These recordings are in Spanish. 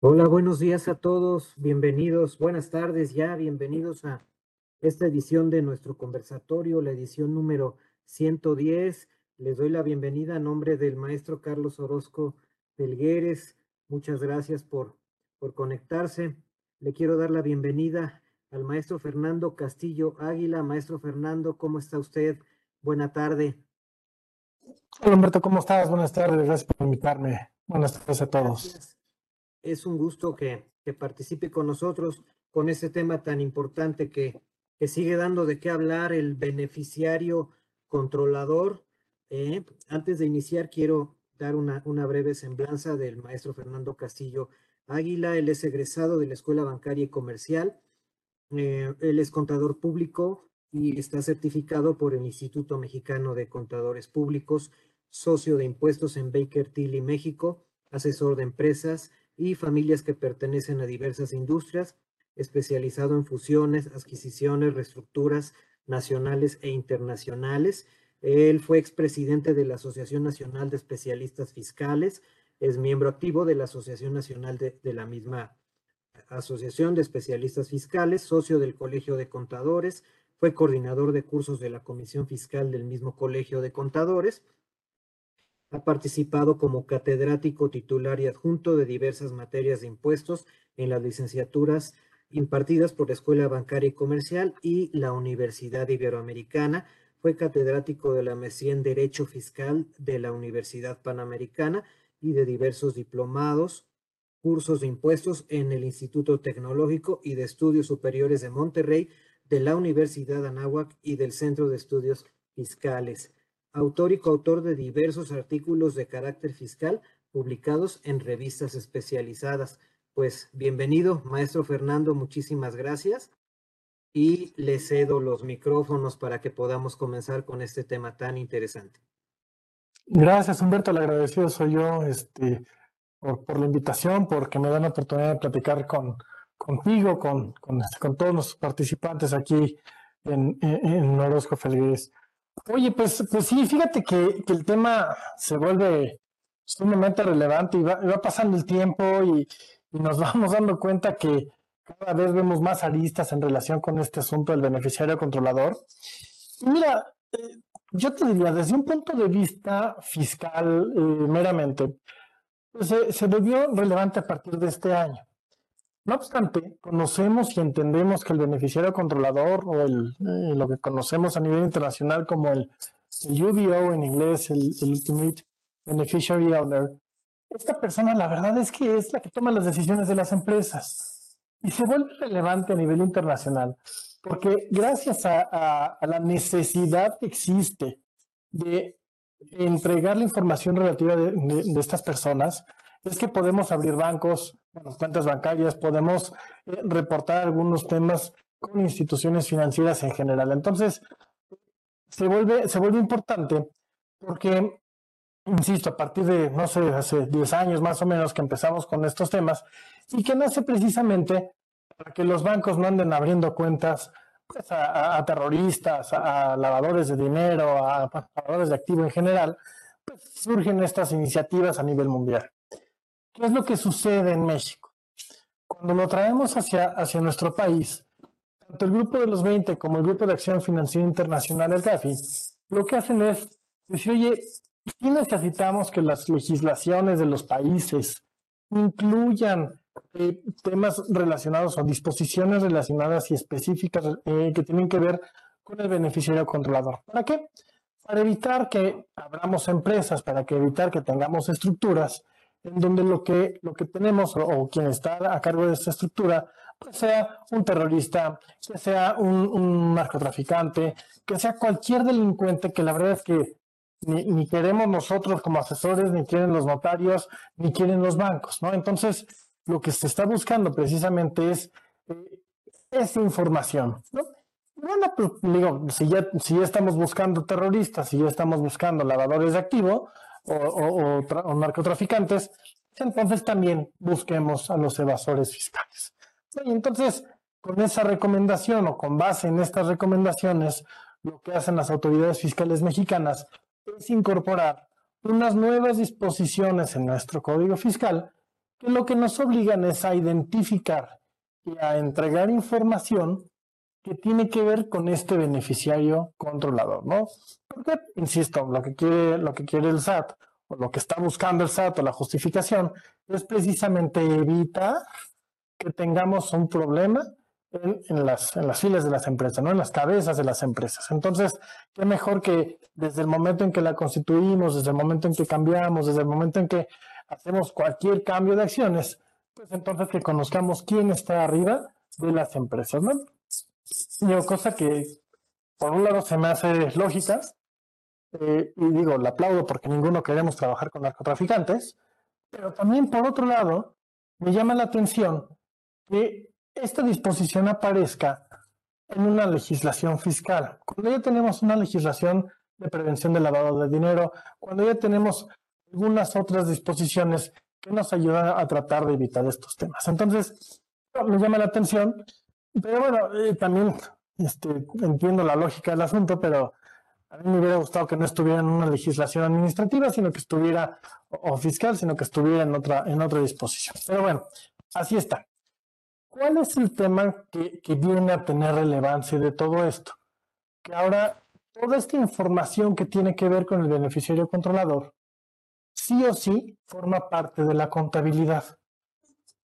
Hola, buenos días a todos, bienvenidos, buenas tardes ya, bienvenidos a esta edición de nuestro conversatorio, la edición número 110. Les doy la bienvenida a nombre del maestro Carlos Orozco Pelgueres. Muchas gracias por, por conectarse. Le quiero dar la bienvenida al maestro Fernando Castillo Águila. Maestro Fernando, ¿cómo está usted? Buena tarde. Hola Humberto, ¿cómo estás? Buenas tardes, gracias por invitarme. Buenas tardes a todos es un gusto que, participe con nosotros con este tema tan importante que, que, sigue dando de qué hablar, el beneficiario controlador. Eh, antes de iniciar, quiero dar una, una, breve semblanza del maestro Fernando Castillo Águila. Él es egresado de la Escuela Bancaria y Comercial. Eh, él es contador público y está certificado por el Instituto Mexicano de Contadores Públicos, socio de impuestos en Baker Tilly, México, asesor de empresas, y familias que pertenecen a diversas industrias, especializado en fusiones, adquisiciones, reestructuras nacionales e internacionales. Él fue expresidente de la Asociación Nacional de Especialistas Fiscales, es miembro activo de la Asociación Nacional de, de la misma Asociación de Especialistas Fiscales, socio del Colegio de Contadores, fue coordinador de cursos de la Comisión Fiscal del mismo Colegio de Contadores ha participado como catedrático titular y adjunto de diversas materias de impuestos en las licenciaturas impartidas por la Escuela Bancaria y Comercial y la Universidad Iberoamericana. Fue catedrático de la maestría en Derecho Fiscal de la Universidad Panamericana y de diversos diplomados, cursos de impuestos en el Instituto Tecnológico y de Estudios Superiores de Monterrey, de la Universidad Anáhuac y del Centro de Estudios Fiscales autor y coautor de diversos artículos de carácter fiscal publicados en revistas especializadas. Pues bienvenido, maestro Fernando, muchísimas gracias. Y le cedo los micrófonos para que podamos comenzar con este tema tan interesante. Gracias, Humberto. Le agradecido soy yo este, por, la invitación, porque me dan la oportunidad de platicar con, contigo, con, con, todos los participantes aquí en, en, en Orozco. Oye, pues, pues sí, fíjate que, el tema se vuelve sumamente relevante y va, pasando el tiempo y, nos vamos dando cuenta que cada vez vemos más aristas en relación con este asunto del beneficiario controlador. Y mira, eh, yo te diría, desde un punto de vista fiscal eh, meramente, pues, se volvió relevante a partir de este año. No obstante, conocemos y entendemos que el beneficiario controlador o el, eh, lo que conocemos a nivel internacional como el, UBO en inglés, el, Ultimate Beneficiary Owner, esta persona la verdad es que es la que toma las decisiones de las empresas y se vuelve relevante a nivel internacional porque gracias a, la necesidad que existe de entregar la información relativa de estas personas, es que podemos abrir bancos, cuentas bancarias, podemos eh, reportar algunos temas con instituciones financieras en general. Entonces, se vuelve, se vuelve importante porque, insisto, a partir de, no sé, hace 10 años más o menos que empezamos con estos temas y que nace precisamente para que los bancos no anden abriendo cuentas pues, a, terroristas, a, lavadores de dinero, a, lavadores de activo en general, pues surgen estas iniciativas a nivel mundial. ¿Qué es lo que sucede en México? Cuando lo traemos hacia, hacia nuestro país, tanto el Grupo de los 20 como el Grupo de Acción Financiera Internacional, el GAFI, lo que hacen es decir, oye, ¿sí necesitamos que las legislaciones de los países incluyan eh, temas relacionados o disposiciones relacionadas y específicas eh, que tienen que ver con el beneficiario controlador. ¿Para qué? Para evitar que abramos empresas, para que evitar que tengamos estructuras en donde lo que, lo que tenemos o, quien está a cargo de esta estructura, pues sea un terrorista, que sea un, narcotraficante, que sea cualquier delincuente que la verdad es que ni, queremos nosotros como asesores, ni quieren los notarios, ni quieren los bancos, ¿no? Entonces, lo que se está buscando precisamente es eh, esa información, ¿no? Bueno, pues digo, si ya, si ya estamos buscando terroristas, si ya estamos buscando lavadores de activo, o, narcotraficantes, entonces también busquemos a los evasores fiscales. Y entonces, con esa recomendación o con base en estas recomendaciones, lo que hacen las autoridades fiscales mexicanas es incorporar unas nuevas disposiciones en nuestro código fiscal que lo que nos obligan es a identificar y a entregar información que tiene que ver con este beneficiario controlador, ¿no? Porque, insisto, lo que quiere, lo que quiere el SAT o lo que está buscando el SAT o la justificación es precisamente evitar que tengamos un problema en, las, en las filas de las empresas, ¿no? en las cabezas de las empresas. Entonces, qué mejor que desde el momento en que la constituimos, desde el momento en que cambiamos, desde el momento en que hacemos cualquier cambio de acciones, pues entonces que conozcamos quién está arriba de las empresas. ¿no? Y cosa que, por un lado, se me hace lógica, eh, y digo, la aplaudo porque ninguno queremos trabajar con narcotraficantes, pero también por otro lado, me llama la atención que esta disposición aparezca en una legislación fiscal. Cuando ya tenemos una legislación de prevención del lavado de dinero, cuando ya tenemos algunas otras disposiciones que nos ayudan a tratar de evitar estos temas. Entonces, me llama la atención, pero bueno, eh, también este, entiendo la lógica del asunto, pero a mí me hubiera gustado que no estuviera en una legislación administrativa, sino que estuviera, o fiscal, sino que estuviera en otra, en otra disposición. Pero bueno, así está. ¿Cuál es el tema que, viene a tener relevancia de todo esto? Que ahora toda esta información que tiene que ver con el beneficiario controlador, sí o sí forma parte de la contabilidad.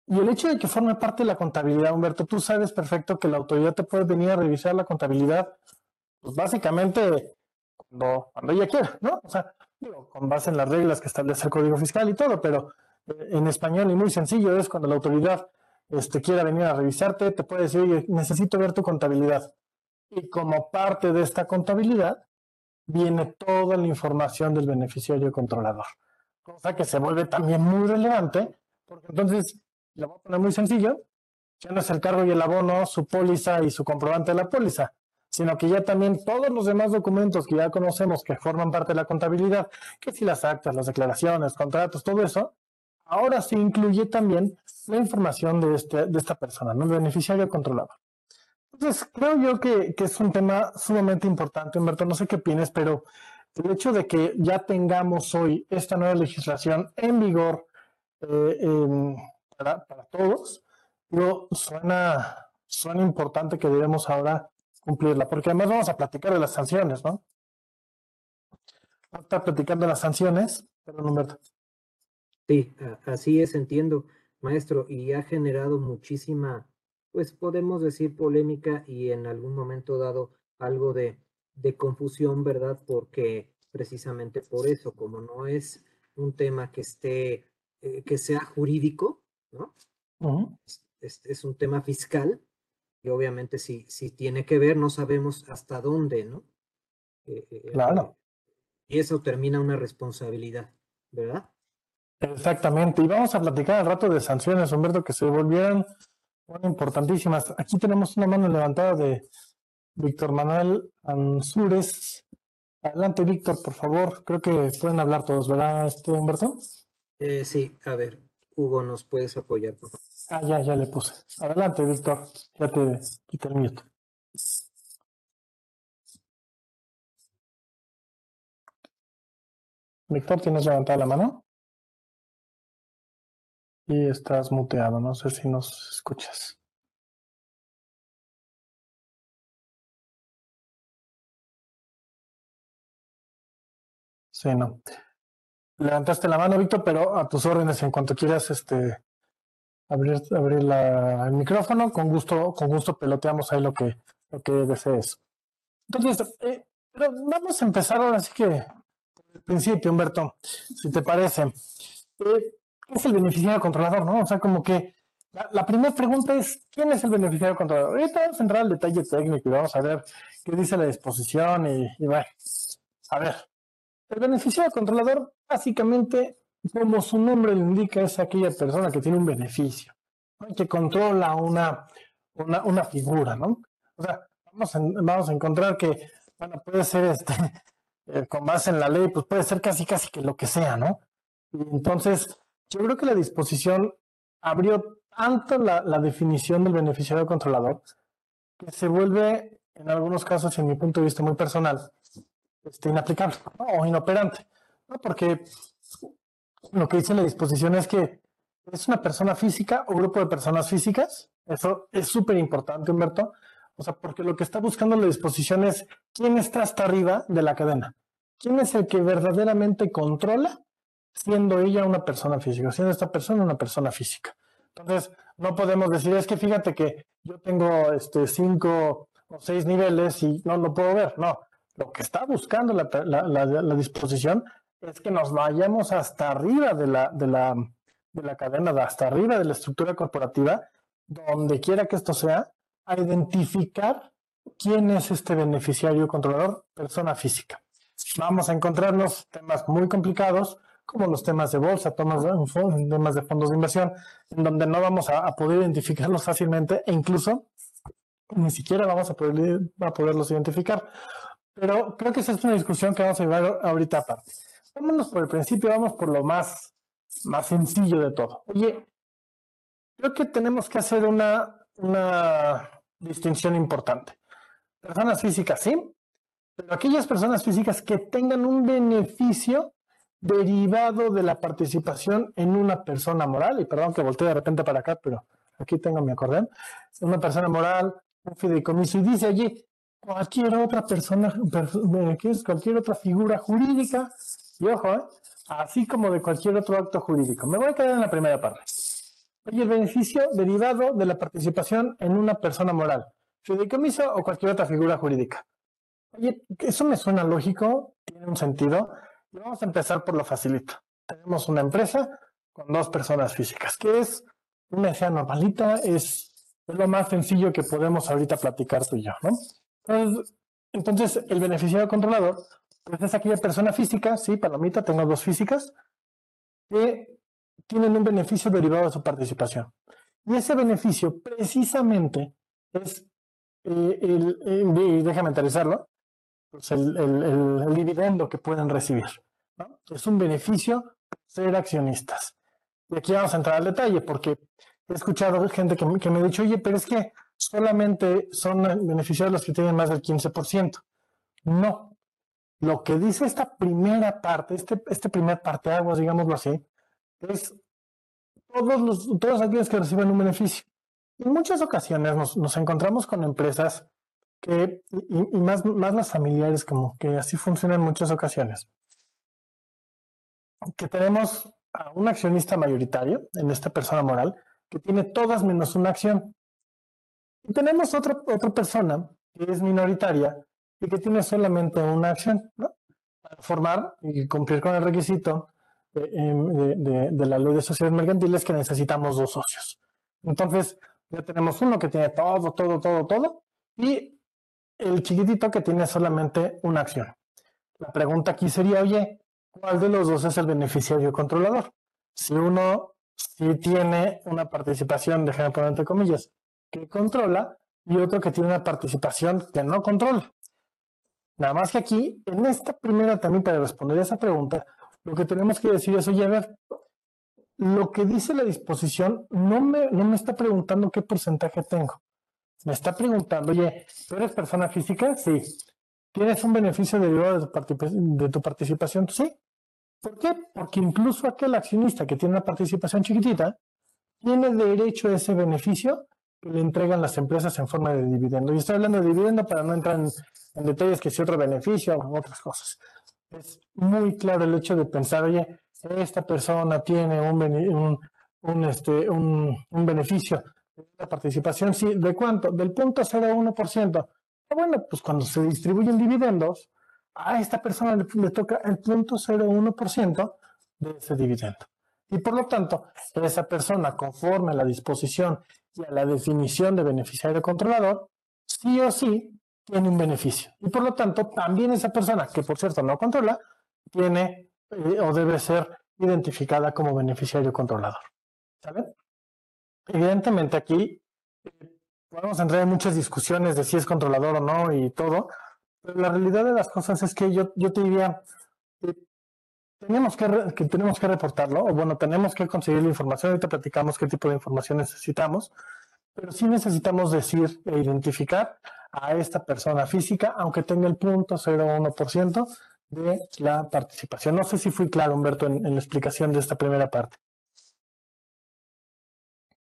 Y el hecho de que forme parte de la contabilidad, Humberto, tú sabes perfecto que la autoridad te puede venir a revisar la contabilidad, pues básicamente cuando, ella quiera, ¿no? O sea, con base en las reglas que establece el Código Fiscal y todo, pero eh, en español y muy sencillo es cuando la autoridad este, quiera venir a revisarte, te puede decir, oye, necesito ver tu contabilidad. Y como parte de esta contabilidad, viene toda la información del beneficiario controlador. Cosa que se vuelve también muy relevante, porque entonces, lo voy a poner muy sencillo, ya no es el cargo y el abono, su póliza y su comprobante de la póliza, sino que ya también todos los demás documentos que ya conocemos que forman parte de la contabilidad, que si las actas, las declaraciones, contratos, todo eso, ahora se incluye también la información de, este, de esta persona, ¿no? Beneficiario controlador. Entonces, creo yo que, es un tema sumamente importante, Humberto, no sé qué opinas, pero el hecho de que ya tengamos hoy esta nueva legislación en vigor eh, para, todos, suena, suena importante que debemos ahora cumplirla, porque además vamos a platicar de las sanciones, ¿no? Vamos a estar platicando de las sanciones, pero Humberto. Sí, así es, entiendo, maestro, y ha generado muchísima, pues podemos decir polémica y en algún momento dado algo de, de confusión, ¿verdad? Porque precisamente por eso, como no es un tema que esté, eh, que sea jurídico, ¿no? es, es, un tema fiscal y obviamente si, si tiene que ver, no sabemos hasta dónde, ¿no? Eh, eh, claro. Y eso termina una responsabilidad, ¿verdad? Exactamente, y vamos a platicar al rato de sanciones, Humberto, que se volvieron importantísimas. Aquí tenemos una mano levantada de Víctor Manuel Ansúrez. Adelante, Víctor, por favor. Creo que pueden hablar todos, ¿verdad, este Humberto? Eh, sí, a ver, Hugo, ¿nos puedes apoyar, por favor? Ah, ya, ya le puse. Adelante, Víctor. Ya te quita el mute. Víctor, ¿tienes levantada la mano? Y estás muteado, no sé si nos escuchas. Sí, no. Levantaste la mano, Víctor, pero a tus órdenes en cuanto quieras este abrir, abrir el micrófono, con gusto, con gusto peloteamos ahí lo que, lo que desees. Entonces, eh, pero vamos a empezar ahora sí que por el principio, Humberto, si te parece. Eh, es el beneficiario controlador, ¿no? O sea, como que la, primera pregunta es, ¿quién es el beneficiario controlador? Ahorita vamos a entrar al detalle técnico y vamos a ver qué dice la disposición y, y bueno, a ver. El beneficiario controlador, básicamente, como su nombre lo indica, es aquella persona que tiene un beneficio, que controla una, una, figura, ¿no? O sea, vamos a, vamos a encontrar que, bueno, puede ser este, eh, con base en la ley, pues puede ser casi, casi que lo que sea, ¿no? Y entonces, yo creo que la disposición abrió tanto la, definición del beneficiario controlador que se vuelve, en algunos casos, en mi punto de vista muy personal, este, inaplicable o inoperante. ¿no? Porque lo que dice la disposición es que es una persona física o grupo de personas físicas. Eso es súper importante, Humberto. O sea, porque lo que está buscando la disposición es quién está hasta arriba de la cadena. ¿Quién es el que verdaderamente controla siendo ella una persona física, siendo esta persona una persona física? Entonces, no podemos decir, es que fíjate que yo tengo este, cinco o seis niveles y no lo puedo ver. No, lo que está buscando la, la disposición es que nos vayamos hasta arriba de la, de la, de la cadena, hasta arriba de la estructura corporativa, donde quiera que esto sea, a identificar quién es este beneficiario controlador, persona física. Vamos a encontrarnos temas muy complicados, como los temas de bolsa, temas de, fondos de inversión, en donde no vamos a, poder identificarlos fácilmente e incluso ni siquiera vamos a, poder, a poderlos identificar. Pero creo que esa es una discusión que vamos a llevar ahorita aparte. Vámonos por el principio, vamos por lo más, más sencillo de todo. Oye, creo que tenemos que hacer una, una distinción importante. Personas físicas, sí, pero aquellas personas físicas que tengan un beneficio derivado de la participación en una persona moral, y perdón que voltee de repente para acá, pero aquí tengo mi acordeón, una persona moral, un fideicomiso, y dice allí, cualquier otra persona, cualquier otra figura jurídica y ojo, ¿eh? así como de cualquier otro acto jurídico. Me voy a quedar en la primera parte. Oye, el beneficio derivado de la participación en una persona moral, fideicomiso o cualquier otra figura jurídica. Oye, eso me suena lógico, tiene un sentido. Y vamos a empezar por lo facilito. Tenemos una empresa con dos personas físicas, que es una idea normalita, es, lo más sencillo que podemos ahorita platicar tú y yo, ¿no? Entonces, entonces el beneficiario controlador pues es aquella persona física, sí, palomita, tengo dos físicas, que tienen un beneficio derivado de su participación. Y ese beneficio precisamente es eh, el, déjame aterrizarlo, pues el, dividendo que pueden recibir. Es un beneficio ser accionistas. Y aquí vamos a entrar al detalle, porque he escuchado gente que, que me ha dicho, oye, pero es que solamente son beneficiarios los que tienen más del 15%. No, lo que dice esta primera parte, este, este primer parte aguas, digámoslo así, es todos, los, todos aquellos que reciben un beneficio. En muchas ocasiones nos, nos encontramos con empresas que, y, más, más las familiares, como que así funciona en muchas ocasiones, que tenemos a un accionista mayoritario en esta persona moral que tiene todas menos una acción. Y tenemos otra, otra persona que es minoritaria y que tiene solamente una acción, ¿no? Para formar y cumplir con el requisito em, de, la ley de sociedades mercantiles que necesitamos dos socios. Entonces, ya tenemos uno que tiene todo, todo, todo, todo, y el chiquitito que tiene solamente una acción. La pregunta aquí sería, oye, ¿cuál de los dos es el beneficiario controlador? Si uno sí tiene una participación, déjame poner entre comillas, que controla, y otro que tiene una participación que no controla. Nada más que aquí, en esta primera también para responder esa pregunta, lo que tenemos que decir es, oye, a ver, lo que dice la disposición no me, no me está preguntando qué porcentaje tengo. Me está preguntando, oye, ¿tú eres persona física? Sí. ¿Tienes un beneficio derivado de tu, de tu participación? Sí. ¿Por qué? Porque incluso aquel accionista que tiene una participación chiquitita tiene derecho a ese beneficio le entregan las empresas en forma de dividendo. Y estoy hablando de dividendo para no entrar en, detalles que si otro beneficio o otras cosas. Es muy claro el hecho de pensar, oye, esta persona tiene un, un, este, un, beneficio de la participación, sí, ¿de cuánto? Del punto 0,1%. Ah, bueno, pues cuando se distribuyen dividendos, a esta persona le, le toca el punto 0,1% de ese dividendo. Y por lo tanto, esa persona, conforme a la disposición a la definición de beneficiario controlador, sí o sí tiene un beneficio. Y por lo tanto, también esa persona, que por cierto no controla, tiene eh, o debe ser identificada como beneficiario controlador. ¿Saben? Evidentemente aquí eh, podemos entrar en muchas discusiones de si es controlador o no y todo, pero la realidad de las cosas es que yo, yo te diría, tenemos que, que, tenemos que reportarlo, o bueno, tenemos que conseguir la información, ahorita platicamos qué tipo de información necesitamos, pero sí necesitamos decir e identificar a esta persona física, aunque tenga el punto 0,1% de la participación. No sé si fui claro, Humberto, en, en la explicación de esta primera parte.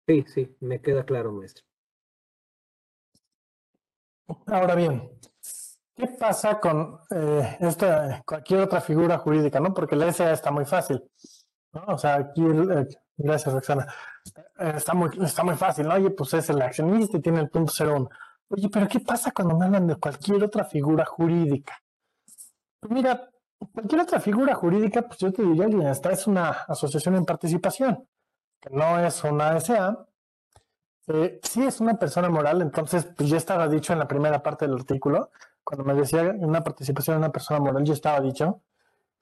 Sí, sí, me queda claro, maestro. Ahora bien, ¿qué pasa con eh, esta, cualquier otra figura jurídica? ¿no? Porque la SA está muy fácil. ¿no? O sea, aquí, eh, gracias Roxana, eh, está, muy, está muy fácil. ¿no? Oye, pues es el accionista y tiene el punto 01. Oye, pero ¿qué pasa cuando me hablan de cualquier otra figura jurídica? Pues mira, cualquier otra figura jurídica, pues yo te diría, es una asociación en participación, que no es una SA, eh, si es una persona moral, entonces pues ya estaba dicho en la primera parte del artículo, cuando me decía una participación de una persona moral, ya estaba dicho.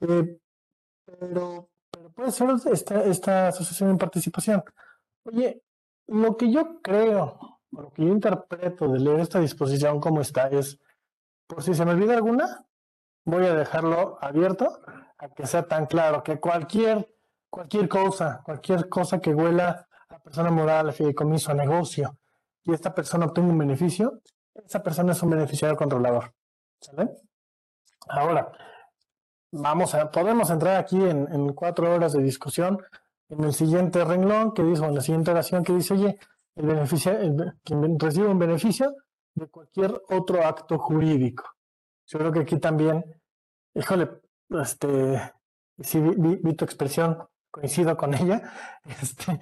Eh, pero, pero puede ser esta, esta asociación en participación. Oye, lo que yo creo, lo que yo interpreto de leer esta disposición como está es, por si se me olvida alguna, voy a dejarlo abierto a que sea tan claro que cualquier, cualquier cosa, cualquier cosa que huela la persona moral, fideicomiso, negocio, y esta persona obtenga un beneficio, esa persona es un beneficiario controlador. ¿Sale? Ahora, vamos a, podemos entrar aquí en, cuatro horas de discusión en el siguiente renglón que dice, en la siguiente oración que dice, oye, el beneficiario, quien recibe un beneficio de cualquier otro acto jurídico. Yo creo que aquí también, híjole, este, sí vi, tu expresión, coincido con ella, este,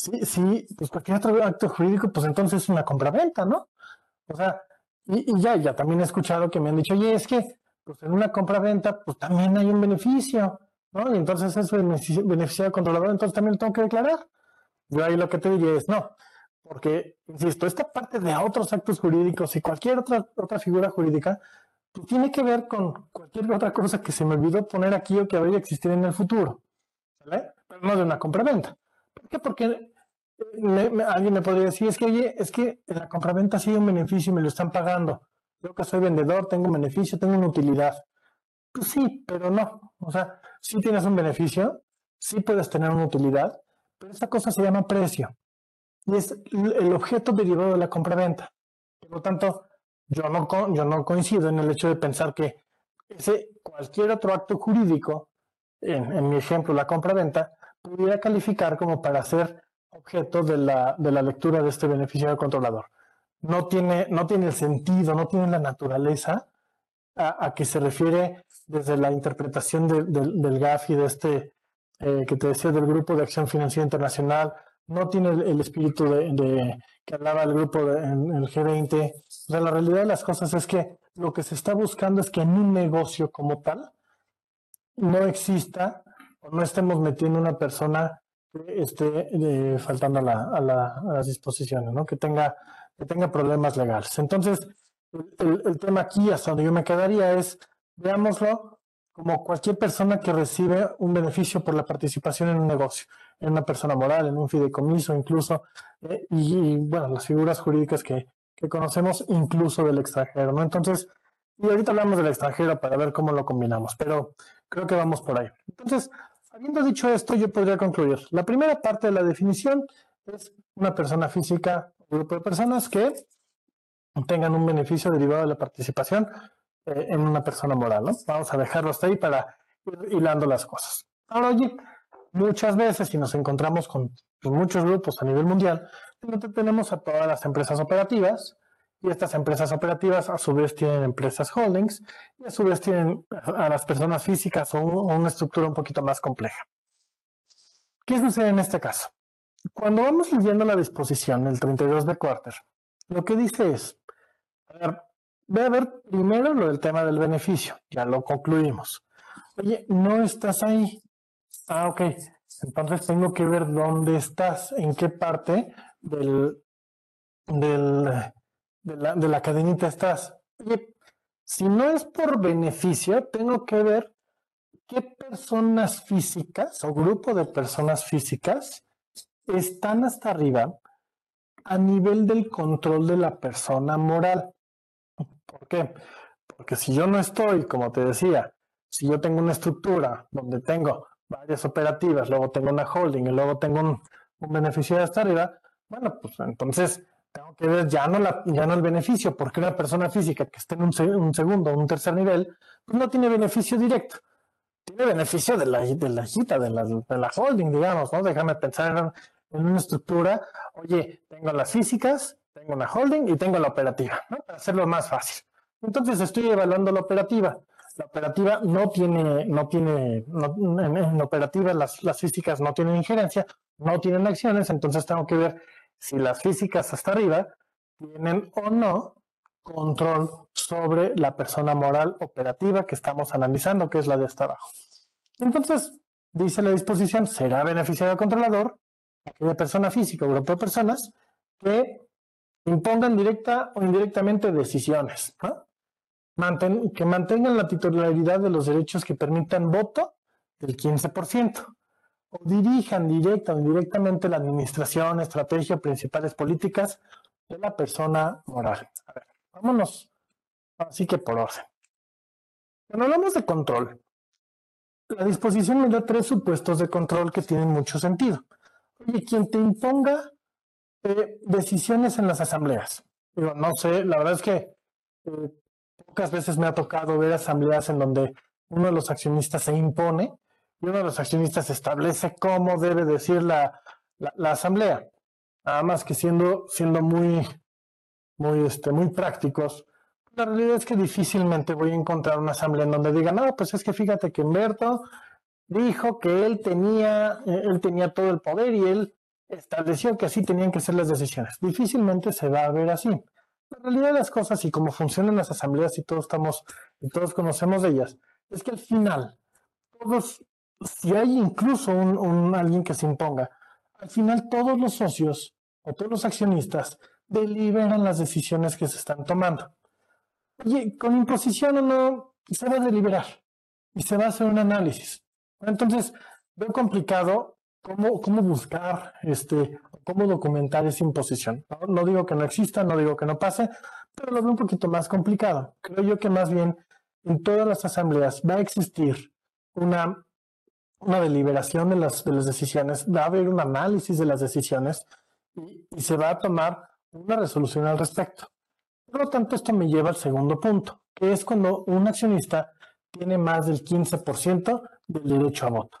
Sí, sí, pues cualquier otro acto jurídico, pues entonces es una compraventa, ¿no? O sea, y, ya, ya también he escuchado que me han dicho, oye, es que pues en una compraventa, pues también hay un beneficio, ¿no? Y entonces es beneficio del controlador, entonces también lo tengo que declarar. Yo ahí lo que te diría es no, porque, insisto, esta parte de otros actos jurídicos y cualquier otra, otra figura jurídica, pues tiene que ver con cualquier otra cosa que se me olvidó poner aquí o que vaya a existir en el futuro, ¿vale? Pero no de una compraventa. ¿Por qué? Porque alguien me podría decir, es que, oye, es que la compraventa ha sido un beneficio y me lo están pagando. Yo que soy vendedor, tengo un beneficio, tengo una utilidad. Pues sí, pero no. O sea, sí tienes un beneficio, sí puedes tener una utilidad, pero esta cosa se llama precio. Y es el objeto derivado de la compraventa. Por lo tanto, yo no, yo no coincido en el hecho de pensar que ese, cualquier otro acto jurídico, en, en mi ejemplo, la compraventa, pudiera calificar como para ser objeto de la, de la lectura de este beneficiario controlador. No tiene, no tiene el sentido, no tiene la naturaleza a, que se refiere desde la interpretación del GAF y de este eh, que te decía del Grupo de Acción Financiera Internacional, no tiene el, espíritu de, que hablaba el grupo en el G20. O sea, la realidad de las cosas es que lo que se está buscando es que en un negocio como tal no exista o no estemos metiendo una persona esté faltando a, las disposiciones, ¿no? que, tenga, que tenga problemas legales. Entonces, el, tema aquí, hasta donde yo me quedaría, es, veámoslo como cualquier persona que recibe un beneficio por la participación en un negocio, en una persona moral, en un fideicomiso incluso, eh, y, bueno, las figuras jurídicas que, que conocemos incluso del extranjero, ¿no? Entonces, y ahorita hablamos del extranjero para ver cómo lo combinamos, pero creo que vamos por ahí. Entonces, Habiendo dicho esto, yo podría concluir. La primera parte de la definición es una persona física, un grupo de personas que tengan un beneficio derivado de la participación eh, en una persona moral. ¿no? Vamos a dejarlo hasta ahí para ir hilando las cosas. Ahora, oye, muchas veces si nos encontramos con muchos grupos a nivel mundial, tenemos a todas las empresas operativas, y estas empresas operativas a su vez tienen empresas holdings y a su vez tienen a las personas físicas o, una estructura un poquito más compleja. ¿Qué sucede en este caso? Cuando vamos leyendo la disposición del 32 de Quarter, lo que dice es, a ver, voy a ver primero lo del tema del beneficio, ya lo concluimos. Oye, no estás ahí. Ah, ok. Entonces tengo que ver dónde estás, en qué parte del, del, de la, de la cadenita estás. Oye, si no es por beneficio, tengo que ver qué personas físicas o grupo de personas físicas están hasta arriba a nivel del control de la persona moral. ¿Por qué? Porque si yo no estoy, como te decía, si yo tengo una estructura donde tengo varias operativas, luego tengo una holding y luego tengo un, un beneficiario hasta arriba, bueno, pues entonces tengo que ver ya no, la, ya no el beneficio, porque una persona física que esté en un, segundo o un tercer nivel, pues no tiene beneficio directo. Tiene beneficio de la, de la de la, de la holding, digamos, ¿no? Déjame pensar en una estructura, oye, tengo las físicas, tengo una holding y tengo la operativa, ¿no? Para hacerlo más fácil. Entonces estoy evaluando la operativa. La operativa no tiene, no tiene, en, la operativa las, las físicas no tienen injerencia, no tienen acciones, entonces tengo que ver si las físicas hasta arriba tienen o no control sobre la persona moral operativa que estamos analizando, que es la de hasta abajo. Entonces, dice la disposición, será beneficiario controlador aquella persona física o grupo de personas que impongan directa o indirectamente decisiones, que mantengan la titularidad de los derechos que permitan voto del 15%, o dirijan directa o indirectamente la administración, estrategia principales políticas de la persona moral. A ver, vámonos, así que por orden. Cuando hablamos de control, la disposición me da tres supuestos de control que tienen mucho sentido. Oye, quien te imponga eh, decisiones en las asambleas. Digo, no sé, la verdad es que eh, pocas veces me ha tocado ver asambleas en donde uno de los accionistas se impone y uno de los accionistas establece cómo debe decir la, la, asamblea. Nada más que siendo, siendo muy, muy, este, muy prácticos, la realidad es que difícilmente voy a encontrar una asamblea en donde digan, no, pues es que fíjate que Humberto dijo que él tenía, eh, él tenía todo el poder y él estableció que así tenían que ser las decisiones. Difícilmente se va a ver así. La realidad de las cosas y cómo funcionan las asambleas y todos estamos y todos conocemos de ellas, es que al final, todos, si hay incluso un, alguien que se imponga, al final todos los socios o todos los accionistas deliberan las decisiones que se están tomando. Oye, con imposición o no, se va a deliberar y se va a hacer un análisis. Entonces, veo complicado cómo, cómo buscar, este, cómo documentar esa imposición. ¿no? digo que no exista, no digo que no pase, pero lo veo un poquito más complicado. Creo yo que más bien en todas las asambleas va a existir una, una deliberación de las, de las decisiones, va a haber un análisis de las decisiones y, se va a tomar una resolución al respecto. Por lo tanto, esto me lleva al segundo punto, que es cuando un accionista tiene más del 15% del derecho a voto.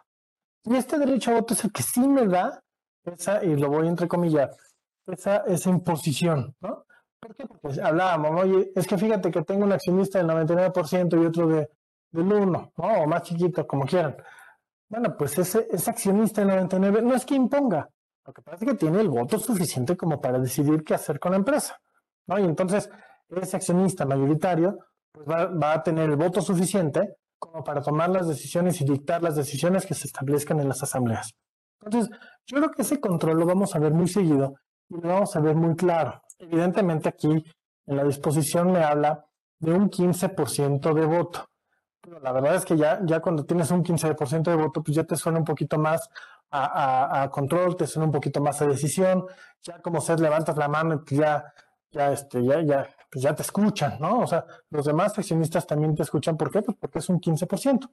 Y este derecho a voto es el que sí me da esa, y lo voy a entrecomillar, esa, esa imposición, ¿no? ¿Por qué? Porque hablábamos, oye, es que fíjate que tengo un accionista del 99% y otro de, del 1, ¿no? O más chiquito, como quieran. Bueno, pues ese, ese accionista del 99 no es que imponga, lo que pasa es que tiene el voto suficiente como para decidir qué hacer con la empresa, ¿no? Y entonces, ese accionista mayoritario pues va, a tener el voto suficiente como para tomar las decisiones y dictar las decisiones que se establezcan en las asambleas. Entonces, yo creo que ese control lo vamos a ver muy seguido y lo vamos a ver muy claro. Evidentemente aquí en la disposición me habla de un 15% de voto. La verdad es que ya, ya cuando tienes un 15% de voto, pues ya te suena un poquito más a, control, te suena un poquito más a decisión. Ya como se levantas la mano pues ya, ya, este, ya, ya pues ya te escuchan, ¿no? O sea, los demás accionistas también te escuchan. ¿Por qué? Pues porque es un 15%.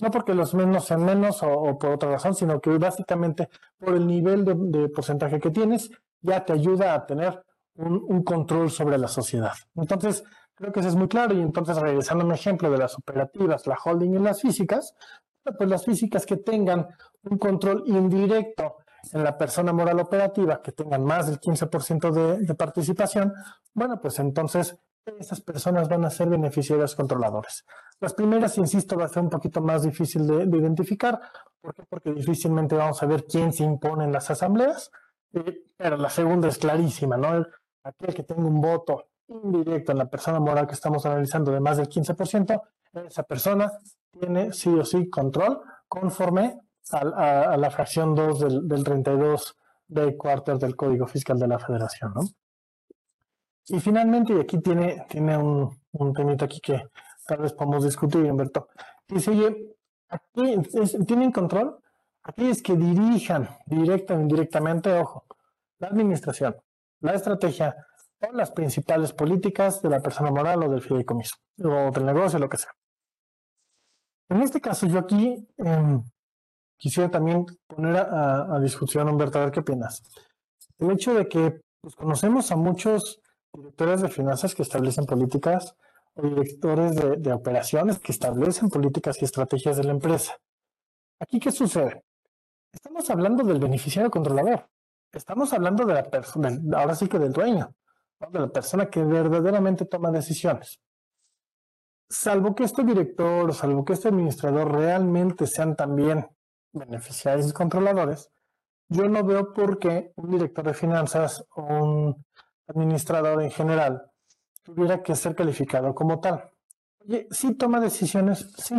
No porque los menos sean menos o, por otra razón, sino que básicamente por el nivel de, porcentaje que tienes, ya te ayuda a tener un, control sobre la sociedad. Entonces, creo que eso es muy claro. Y entonces, regresando a mi ejemplo de las operativas, la holding y las físicas, pues las físicas que tengan un control indirecto en la persona moral operativa que tengan más del 15% de, de participación, bueno, pues entonces esas personas van a ser beneficiarios controladores. Las primeras, insisto, va a ser un poquito más difícil de, identificar. ¿Por qué? Porque difícilmente vamos a ver quién se impone en las asambleas. Eh, pero la segunda es clarísima, ¿no? Aquel que tenga un voto indirecto en la persona moral que estamos analizando de más del 15%, esa persona tiene sí o sí control conforme a, la fracción 2 del, 32 de cuarter del Código Fiscal de la Federación. ¿no? Y finalmente, y aquí tiene, tiene un, un temito aquí que tal vez podemos discutir, Humberto. Dice, oye, aquí ¿tienen control? Aquellos que dirijan directa o indirectamente, ojo, la administración, la estrategia las principales políticas de la persona moral o del fideicomiso, o del negocio, lo que sea. En este caso, yo aquí em, quisiera también poner a, discusión, Humberto, a ver qué opinas. El hecho de que pues, conocemos a muchos directores de finanzas que establecen políticas o directores de, operaciones que establecen políticas y estrategias de la empresa. Aquí, ¿qué sucede? Estamos hablando del beneficiario controlador. estamos hablando de la persona, ahora sí que del dueño, de la persona que verdaderamente toma decisiones. Salvo que este director, salvo que este administrador realmente sean también beneficiarios y controladores, yo no veo por qué un director de finanzas o un administrador en general tuviera que ser calificado como tal. Oye, sí toma decisiones, sí.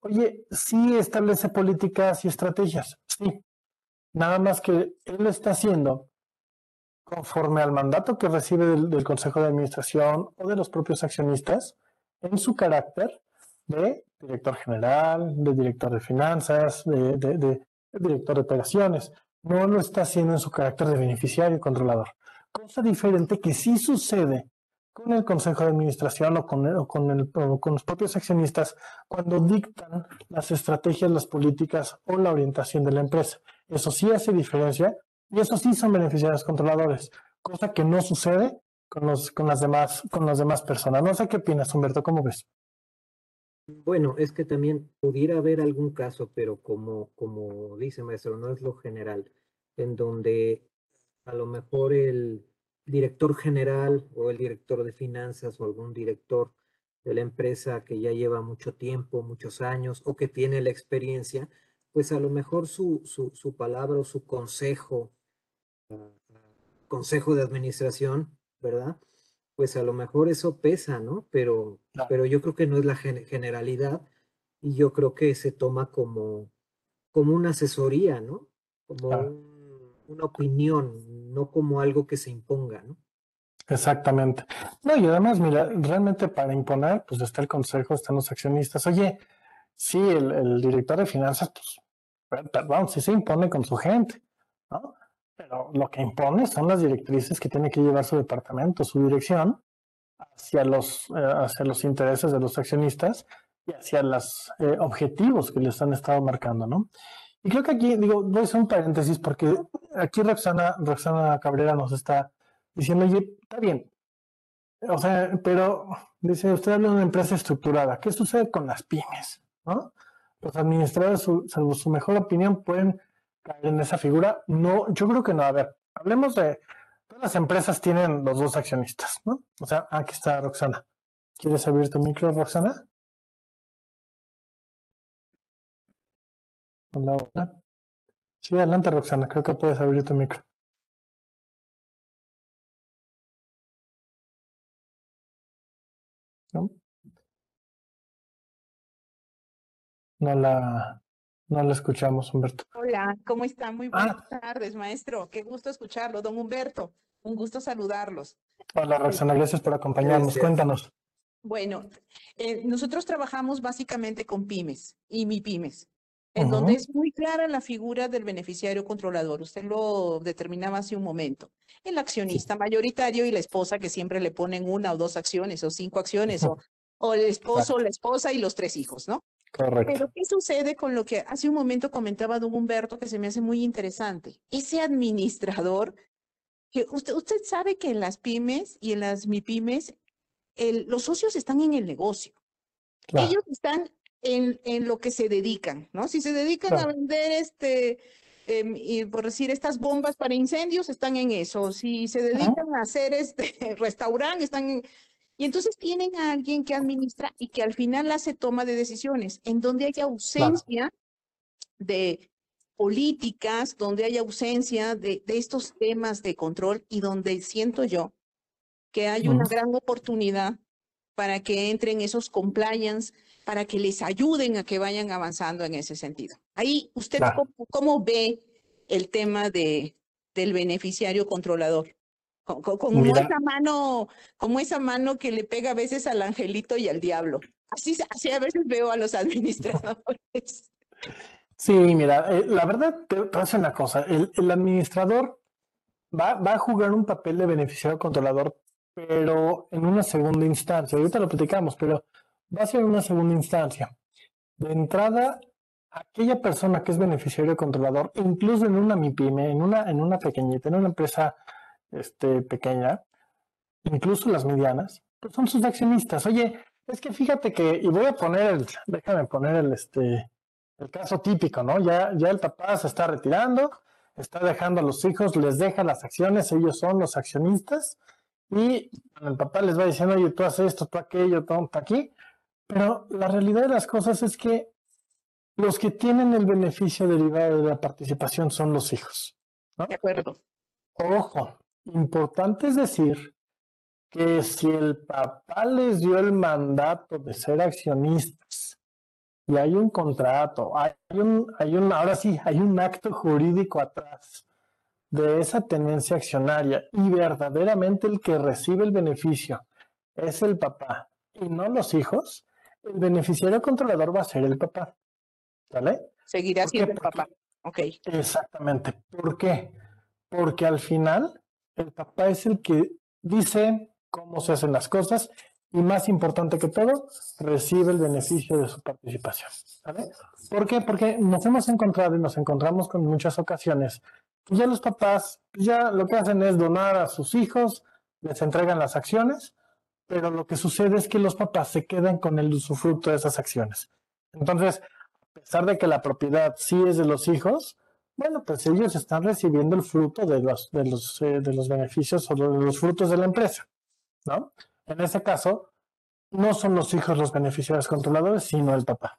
Oye, sí establece políticas y estrategias, sí. Nada más que él lo está haciendo conforme al mandato que recibe del, Consejo de Administración o de los propios accionistas en su carácter de director general, de director de finanzas, de, director de operaciones. No lo está haciendo en su carácter de beneficiario y controlador. Cosa diferente que sí sucede con el Consejo de Administración o con, con, con los propios accionistas cuando dictan las estrategias, las políticas o la orientación de la empresa. Eso sí hace diferencia y eso sí son beneficiarios controladores, cosa que no sucede con, los, con, las, demás, con las demás personas. No sé qué opinas, Humberto, ¿cómo ves? Bueno, es que también pudiera haber algún caso, pero como, como dice maestro, no es lo general, en donde a lo mejor el director general o el director de finanzas o algún director de la empresa que ya lleva mucho tiempo, muchos años o que tiene la experiencia, pues a lo mejor su, su, su palabra o su consejo, consejo de administración, ¿verdad? Pues a lo mejor eso pesa, ¿no? Pero, pero yo creo que no es la generalidad y yo creo que se toma como, como una asesoría, ¿no? Como una opinión, no como algo que se imponga, ¿no? Exactamente. No, y además, mira, realmente para imponer, pues está el consejo, están los accionistas. Oye, sí, el, director de finanzas, pues, perdón, sí se impone con su gente, ¿no? Pero lo que impone son las directrices que tiene que llevar su departamento, su dirección, hacia los, eh, hacia los intereses de los accionistas y hacia los eh, objetivos que les han estado marcando, ¿no? Y creo que aquí, digo, voy a hacer un paréntesis porque aquí Roxana, Roxana Cabrera nos está diciendo, oye, está bien. O sea, pero dice, usted habla de una empresa estructurada. ¿Qué sucede con las pymes? ¿No? Los administradores, salvo su mejor opinión, pueden caer en esa figura. No, yo creo que no. A ver, hablemos de, todas las empresas tienen los dos accionistas, ¿no? O sea, aquí está Roxana. ¿Quieres abrir tu micro, Roxana? Hola, hola. Sí, adelante, Roxana. Creo que puedes abrir tu micro. ¿No? No la, no la escuchamos, Humberto. Hola, ¿cómo está? Muy buenas ah. tardes, maestro. Qué gusto escucharlo, don Humberto. Un gusto saludarlos. Hola, Roxana, gracias por acompañarnos. Cuéntanos. Bueno, eh, nosotros trabajamos básicamente con pymes y mi pymes en donde es muy clara la figura del beneficiario controlador. Usted lo determinaba hace un momento. El accionista mayoritario y la esposa que siempre le ponen una o dos acciones o cinco acciones o, o el esposo la esposa y los tres hijos, ¿no? Correcto. Pero ¿qué sucede con lo que hace un momento comentaba don Humberto que se me hace muy interesante? Ese administrador, que usted, usted sabe que en las pymes y en las MIPYMES, el, los socios están en el negocio. Ellos están en, en lo que se dedican, ¿no? Si se dedican a vender este, em, y por decir, estas bombas para incendios, están en eso. Si se dedican a hacer este restaurante, están en... Y entonces tienen a alguien que administra y que al final hace toma de decisiones, en donde hay ausencia de políticas, donde hay ausencia de, de, estos temas de control y donde siento yo que hay una gran oportunidad para que entren esos compliance, para que les ayuden a que vayan avanzando en ese sentido. Ahí, ¿usted cómo, ve el tema de, del beneficiario controlador? Como, esa mano, como esa mano que le pega a veces al angelito y al diablo. Así, así a veces veo a los administradores. Sí, mira, eh, la verdad te, te hace una cosa, el, el administrador va, va, a jugar un papel de beneficiario controlador, pero en una segunda instancia. Ahorita lo platicamos, pero va a ser una segunda instancia. De entrada, aquella persona que es beneficiario controlador, incluso en una MIPYME, en una, en una pequeñita, en una empresa este, pequeña, incluso las medianas, pues son sus accionistas. Oye, es que fíjate que, y voy a poner el, déjame poner el, este, el caso típico, ¿no? Ya, ya el papá se está retirando, está dejando a los hijos, les deja las acciones, ellos son los accionistas y el papá les va diciendo, oye, tú haces esto, tú aquello, tú aquí. Pero la realidad de las cosas es que los que tienen el beneficio derivado de la participación son los hijos. De acuerdo. Ojo, importante es decir que si el papá les dio el mandato de ser accionistas y hay un contrato, hay un, hay un, ahora sí, hay un acto jurídico atrás de esa tenencia accionaria y verdaderamente el que recibe el beneficio es el papá y no los hijos, el beneficiario controlador va a ser el papá. ¿Vale? Seguirá siendo el papá. Ok. Exactamente. ¿Por qué? Porque al final el papá es el que dice cómo se hacen las cosas y más importante que todo, recibe el beneficio de su participación. ¿Por qué? Porque nos hemos encontrado y nos encontramos con muchas ocasiones que ya los papás ya lo que hacen es donar a sus hijos, les entregan las acciones, pero lo que sucede es que los papás se quedan con el usufructo de esas acciones. Entonces, a pesar de que la propiedad sí es de los hijos, bueno, pues ellos están recibiendo el fruto de los, de los, eh, de los beneficios o de los frutos de la empresa, ¿no? En ese caso, no son los hijos los beneficiarios controladores, sino el papá.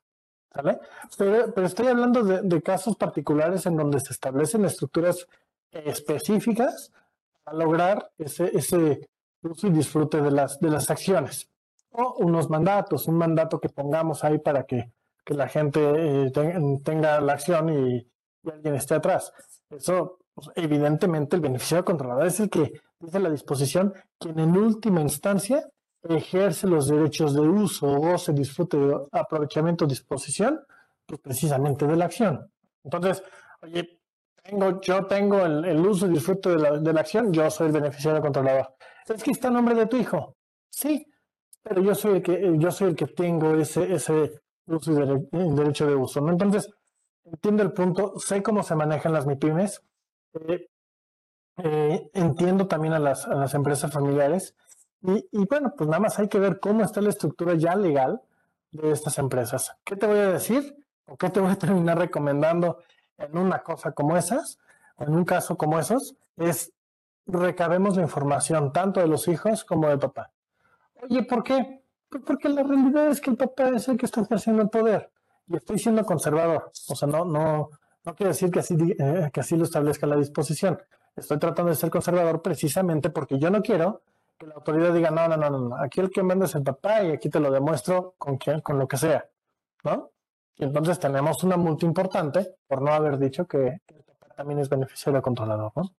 ¿Sale? pero estoy hablando de, casos particulares en donde se establecen estructuras específicas para lograr ese, ese uso y disfrute de las, de las acciones. O unos mandatos, un mandato que pongamos ahí para que, la gente eh, tenga la acción y, alguien esté atrás. Eso, pues, evidentemente, el beneficiario controlador es el que dice la disposición, quien en última instancia ejerce los derechos de uso, goce, disfrute, aprovechamiento, disposición, pues precisamente de la acción. Entonces, oye, tengo, yo tengo el, uso y disfrute de la, de la, acción, yo soy el beneficiario controlador. Es que está el nombre de tu hijo. Sí, pero yo soy el que, yo soy el que tengo ese, ese uso y derecho de uso. ¿no? Entonces, entiendo el punto, sé cómo se manejan las MIPIMES, eh, eh, entiendo también a las, a las empresas familiares y, y, bueno, pues nada más hay que ver cómo está la estructura ya legal de estas empresas. ¿Qué te voy a decir? ¿O qué te voy a terminar recomendando en una cosa como esas? O en un caso como esos, es recabemos la información tanto de los hijos como del papá. Oye, ¿por qué? Pues porque la realidad es que el papá es el que está ejerciendo el poder y estoy siendo conservador. O sea, no, no, no quiere decir que así, eh, que así lo establezca la disposición. Estoy tratando de ser conservador precisamente porque yo no quiero que la autoridad diga, no, no, no, no, aquí el que manda es el papá y aquí te lo demuestro con, quien, con lo que sea, ¿no? Y entonces tenemos una multa importante por no haber dicho que, el papá también es beneficiario controlador, ¿no?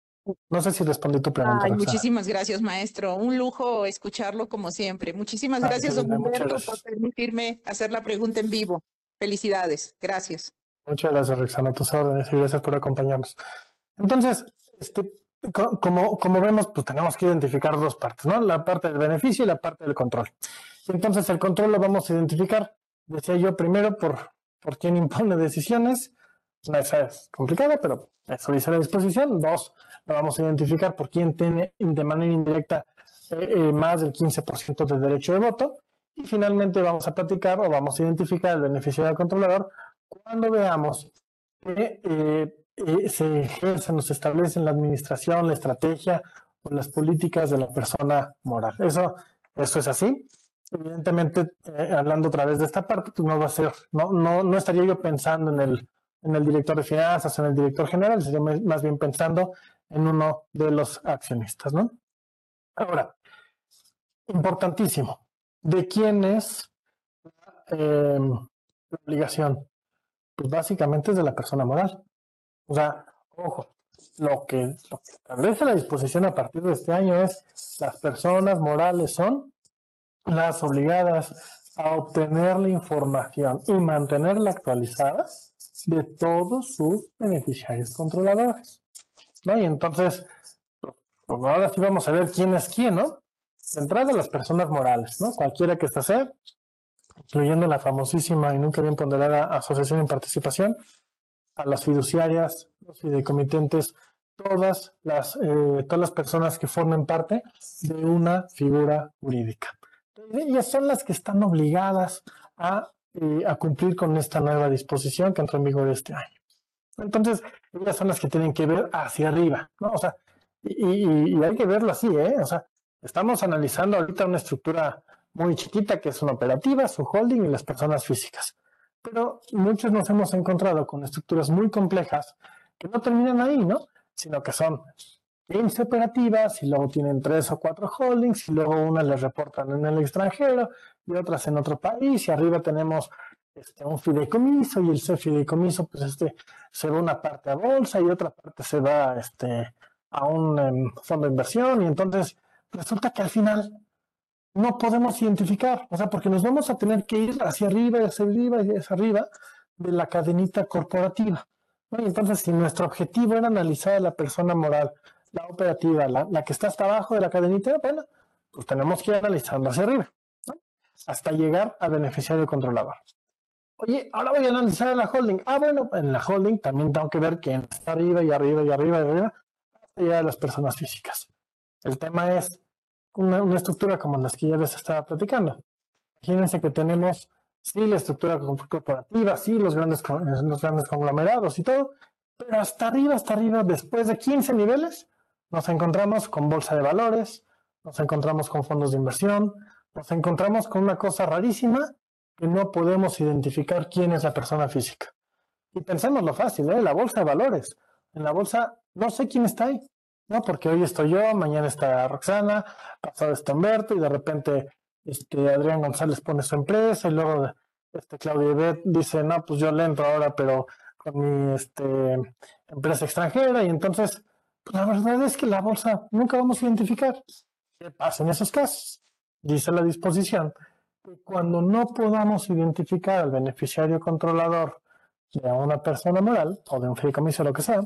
No sé si respondí tu pregunta. muchísimas gracias, maestro. Un lujo escucharlo como siempre. Muchísimas gracias, don Humberto, por permitirme hacer la pregunta en vivo. Felicidades. Gracias. Muchas gracias, Rexana, tus órdenes y gracias por acompañarnos. Entonces, este, como, como vemos, pues tenemos que identificar dos partes, ¿no? La parte del beneficio y la parte del control. Entonces, el control lo vamos a identificar, decía yo, primero por, por quién impone decisiones. Esa es complicada, pero eso dice la disposición. Dos, lo vamos a identificar por quién tiene de manera indirecta eh, eh, más del 15% del derecho de voto. Y finalmente vamos a platicar o vamos a identificar el beneficio del controlador cuando veamos que eh, eh, se ejercen o se establecen la administración, la estrategia o las políticas de la persona moral. Eso, eso es así. Evidentemente, eh, hablando a través de esta parte, pues no va a ser, no, no, no estaría yo pensando en el, en el director de finanzas, en el director general, sería más bien pensando en uno de los accionistas, ¿no? Ahora, importantísimo, ¿de quién es la obligación? pues básicamente es de la persona moral. O sea, ojo, lo que, establece la disposición a partir de este año es las personas morales son las obligadas a obtener la información y mantenerla actualizada de todos sus beneficiarios controladores. ¿no? Y entonces, pues ahora sí vamos a ver quién es quién, ¿no? De entrada, las personas morales, ¿no? Cualquiera que ésta sea, incluyendo la famosísima y nunca bien ponderada asociación en participación, a las fiduciarias, los fideicomitentes, todas las, eh, todas las personas que formen parte de una figura jurídica. Ellas son las que están obligadas a, eh, a cumplir con esta nueva disposición que entró en vigor este año. Entonces, ellas son las que tienen que ver hacia arriba, ¿no? O sea, y, y hay que verlo así, ¿eh? O sea, estamos analizando ahorita una estructura muy chiquita que es una operativa, su holding y las personas físicas. Pero muchos nos hemos encontrado con estructuras muy complejas que no terminan ahí, ¿no? Sino que son 15 operativas y luego tienen tres o cuatro holdings y luego unas les reportan en el extranjero y otras en otro país y arriba tenemos este, un fideicomiso y el fideicomiso pues este se va una parte a bolsa y otra parte se va este, a un em, fondo de inversión y entonces resulta que al final no podemos identificar, o sea, porque nos vamos a tener que ir hacia arriba y hacia arriba y hacia arriba de la cadenita corporativa. Entonces, si nuestro objetivo era analizar a la persona moral, la operativa, la, que está hasta abajo de la cadenita, bueno, pues tenemos que ir analizando hacia arriba, hasta llegar al beneficiario controlador. Oye, ahora voy a analizar a la holding. Ah, bueno, en la holding también tengo que ver quién está arriba y arriba y arriba y arriba, hasta llegar a las personas físicas. El tema es, una, estructura como las que ya les estaba platicando. Imagínense que tenemos, sí, la estructura corporativa, sí, los grandes, los grandes conglomerados y todo, pero hasta arriba, hasta arriba, después de 15 niveles, nos encontramos con bolsa de valores, nos encontramos con fondos de inversión, nos encontramos con una cosa rarísima que no podemos identificar quién es la persona física. Y pensemos lo fácil, ¿eh? la bolsa de valores. En la bolsa no sé quién está ahí. ¿No? Porque hoy estoy yo, mañana está Roxana, pasado está Humberto y de repente este, Adrián González pone su empresa y luego este, Claudia Bet dice, no, pues yo le entro ahora, pero con mi este, empresa extranjera y entonces, pues la verdad es que la bolsa nunca vamos a identificar. ¿Qué pasa en esos casos? Dice la disposición cuando no podamos identificar al beneficiario controlador de una persona moral o de un fideicomiso lo que sea,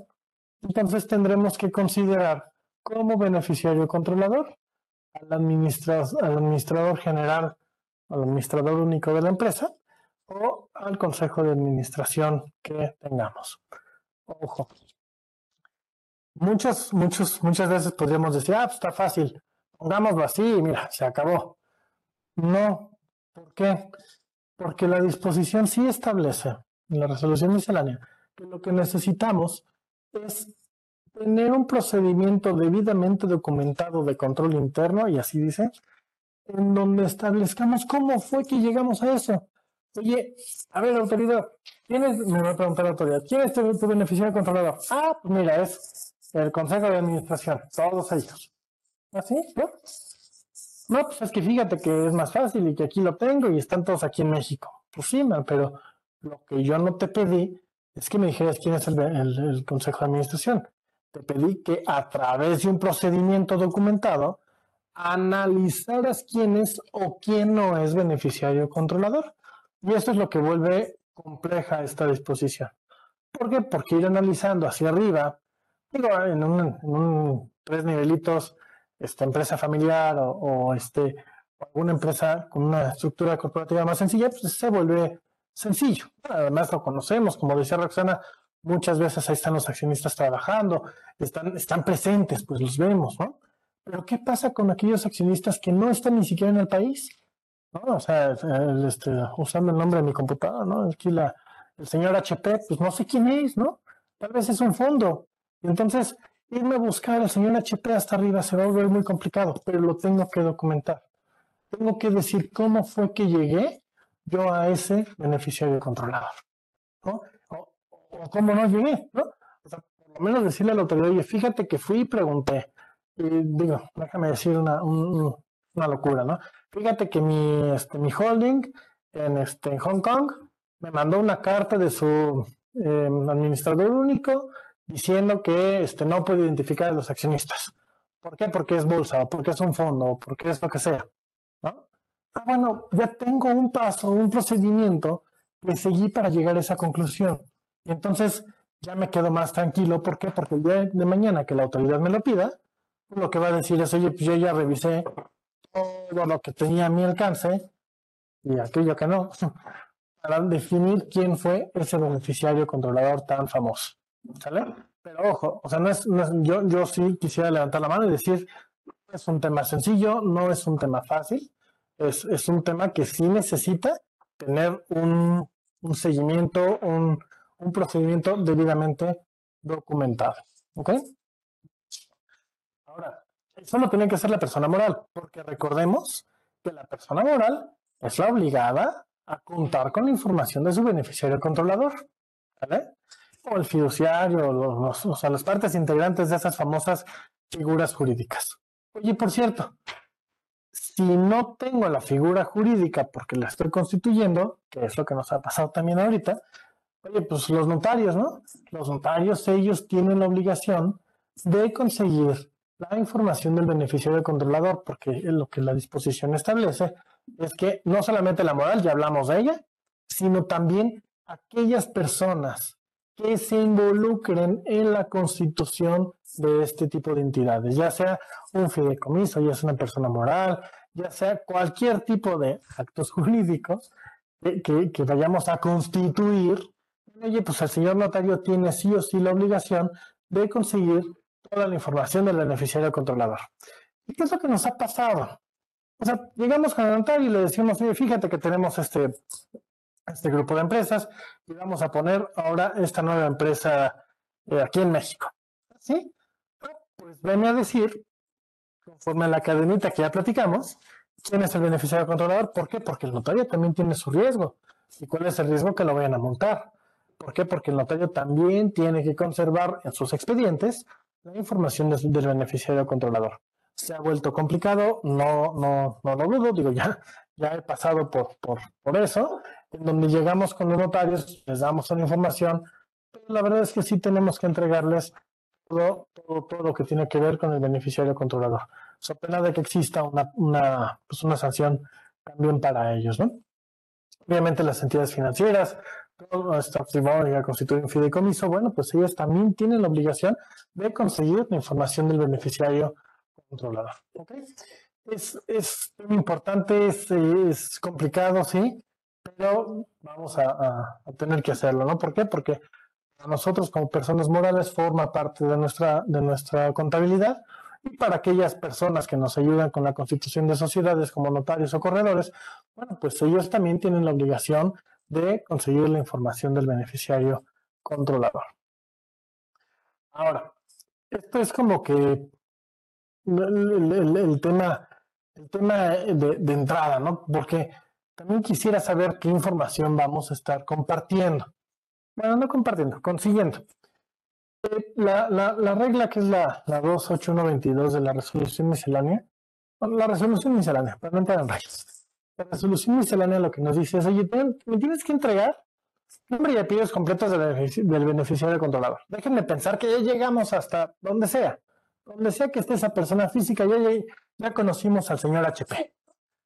entonces tendremos que considerar como beneficiario controlador al, administrador, al administrador general, al administrador único de la empresa o al consejo de administración que tengamos. Ojo. Muchas, muchos, muchas veces podríamos decir, ah, pues está fácil, pongámoslo así y mira, se acabó. No, ¿por qué? Porque la disposición sí establece en la resolución miscelánea que lo que necesitamos es tener un procedimiento debidamente documentado de control interno, y así dice, en donde establezcamos cómo fue que llegamos a eso. Oye, a ver, autoridad, ¿quién es, me va a preguntar la autoridad, ¿quién es tu, beneficiario controlador? Ah, pues mira, es el Consejo de Administración, todos ellos. ¿Así? ¿Ah, ¿No? No, pues es que fíjate que es más fácil y que aquí lo tengo y están todos aquí en México. Pues sí, pero lo que yo no te pedí es que me dijeras quién es el, Consejo de Administración. Te pedí que a través de un procedimiento documentado analizaras quién es o quién no es beneficiario controlador. Y esto es lo que vuelve compleja esta disposición. ¿Por qué? Porque ir analizando hacia arriba, digo, en un, tres nivelitos, esta empresa familiar o, este, alguna empresa con una estructura corporativa más sencilla, pues se vuelve sencillo. Además lo conocemos, como decía Roxana, muchas veces ahí están los accionistas trabajando, están, están presentes, pues los vemos, ¿no? Pero ¿qué pasa con aquellos accionistas que no están ni siquiera en el país? ¿No? O sea, este, usando el nombre de mi computadora, ¿no? Aquí la, el señor HP, pues no sé quién es, ¿no? Tal vez es un fondo. Entonces, irme a buscar al señor HP hasta arriba se va a volver muy complicado, pero lo tengo que documentar. Tengo que decir cómo fue que llegué yo a ese beneficiario controlador. ¿no? O, cómo no llegué, ¿no? O sea, por lo menos decirle a la autoridad, oye, fíjate que fui y pregunté. Y digo, déjame decir una, una locura, ¿no? Fíjate que mi, este, mi holding en, este, en Hong Kong me mandó una carta de su em, administrador único diciendo que este, no puede identificar a los accionistas. ¿Por qué? Porque es bolsa, o porque es un fondo, o porque es lo que sea. ah, bueno, ya tengo un paso, un procedimiento que seguí para llegar a esa conclusión. Y entonces ya me quedo más tranquilo. ¿Por qué? Porque el día de mañana que la autoridad me lo pida, lo que va a decir es, oye, pues yo ya revisé todo lo que tenía a mi alcance y aquello que no, para definir quién fue ese beneficiario controlador tan famoso. ¿Sale? Pero ojo, o sea, no es, yo, yo sí quisiera levantar la mano y decir, es un tema sencillo, no es un tema fácil, es, un tema que sí necesita tener un, seguimiento, un, un procedimiento debidamente documentado. ¿Ok? Ahora, eso lo tiene que hacer la persona moral, porque recordemos que la persona moral es la obligada a contar con la información de su beneficiario controlador. ¿Vale? O el fiduciario, los, o sea, las partes integrantes de esas famosas figuras jurídicas. Oye, por cierto, si no tengo la figura jurídica porque la estoy constituyendo, que es lo que nos ha pasado también ahorita, oye, pues los notarios, ¿no? Los notarios, ellos tienen la obligación de conseguir la información del beneficiario controlador, porque lo que la disposición establece es que no solamente la moral, ya hablamos de ella, sino también aquellas personas que se involucren en la constitución de este tipo de entidades, ya sea un fideicomiso, ya sea una persona moral, ya sea cualquier tipo de actos jurídicos que, vayamos a constituir, oye, pues el señor notario tiene sí o sí la obligación de conseguir toda la información del beneficiario controlador. ¿Y qué es lo que nos ha pasado? O sea, llegamos con el notario y le decimos, oye, fíjate que tenemos este, este grupo de empresas y vamos a poner ahora esta nueva empresa eh, aquí en México. ¿Sí? Pues venme a decir, conforme a la cadenita que ya platicamos, quién es el beneficiario controlador. ¿Por qué? Porque el notario también tiene su riesgo. ¿Y cuál es el riesgo que lo vayan a montar? ¿Por qué? Porque el notario también tiene que conservar en sus expedientes la información del beneficiario controlador. Se ha vuelto complicado, no, no, no lo dudo, digo, ya, ya he pasado por, por, por eso, en donde llegamos con los notarios, les damos la información, pero la verdad es que sí tenemos que entregarles todo, lo que tiene que ver con el beneficiario controlador. So pena de que exista una, una, pues una sanción también para ellos, ¿no? Obviamente las entidades financieras, nuestro patrimonio constituye un fideicomiso, bueno, pues ellos también tienen la obligación de conseguir la información del beneficiario controlador. ¿okay? Es, es importante, es, es, complicado, sí, pero vamos a, a, tener que hacerlo, ¿no? ¿Por qué? Porque a nosotros como personas morales forma parte de nuestra, de nuestra contabilidad y para aquellas personas que nos ayudan con la constitución de sociedades como notarios o corredores, bueno, pues ellos también tienen la obligación de conseguir la información del beneficiario controlador. Ahora, esto es como que el, tema, el tema de, entrada, ¿no? Porque también quisiera saber qué información vamos a estar compartiendo. Bueno, no compartiendo, consiguiendo. Eh, la, la, la, regla que es la, la 28122 de la resolución miscelánea, la resolución miscelánea, entrar en rayos la resolución miscelánea lo que nos dice es, oye, me tienes que entregar nombre y apellidos completos del beneficiario controlador. Déjenme pensar que ya llegamos hasta donde sea. Donde sea que esté esa persona física, ya, ya, conocimos al señor HP.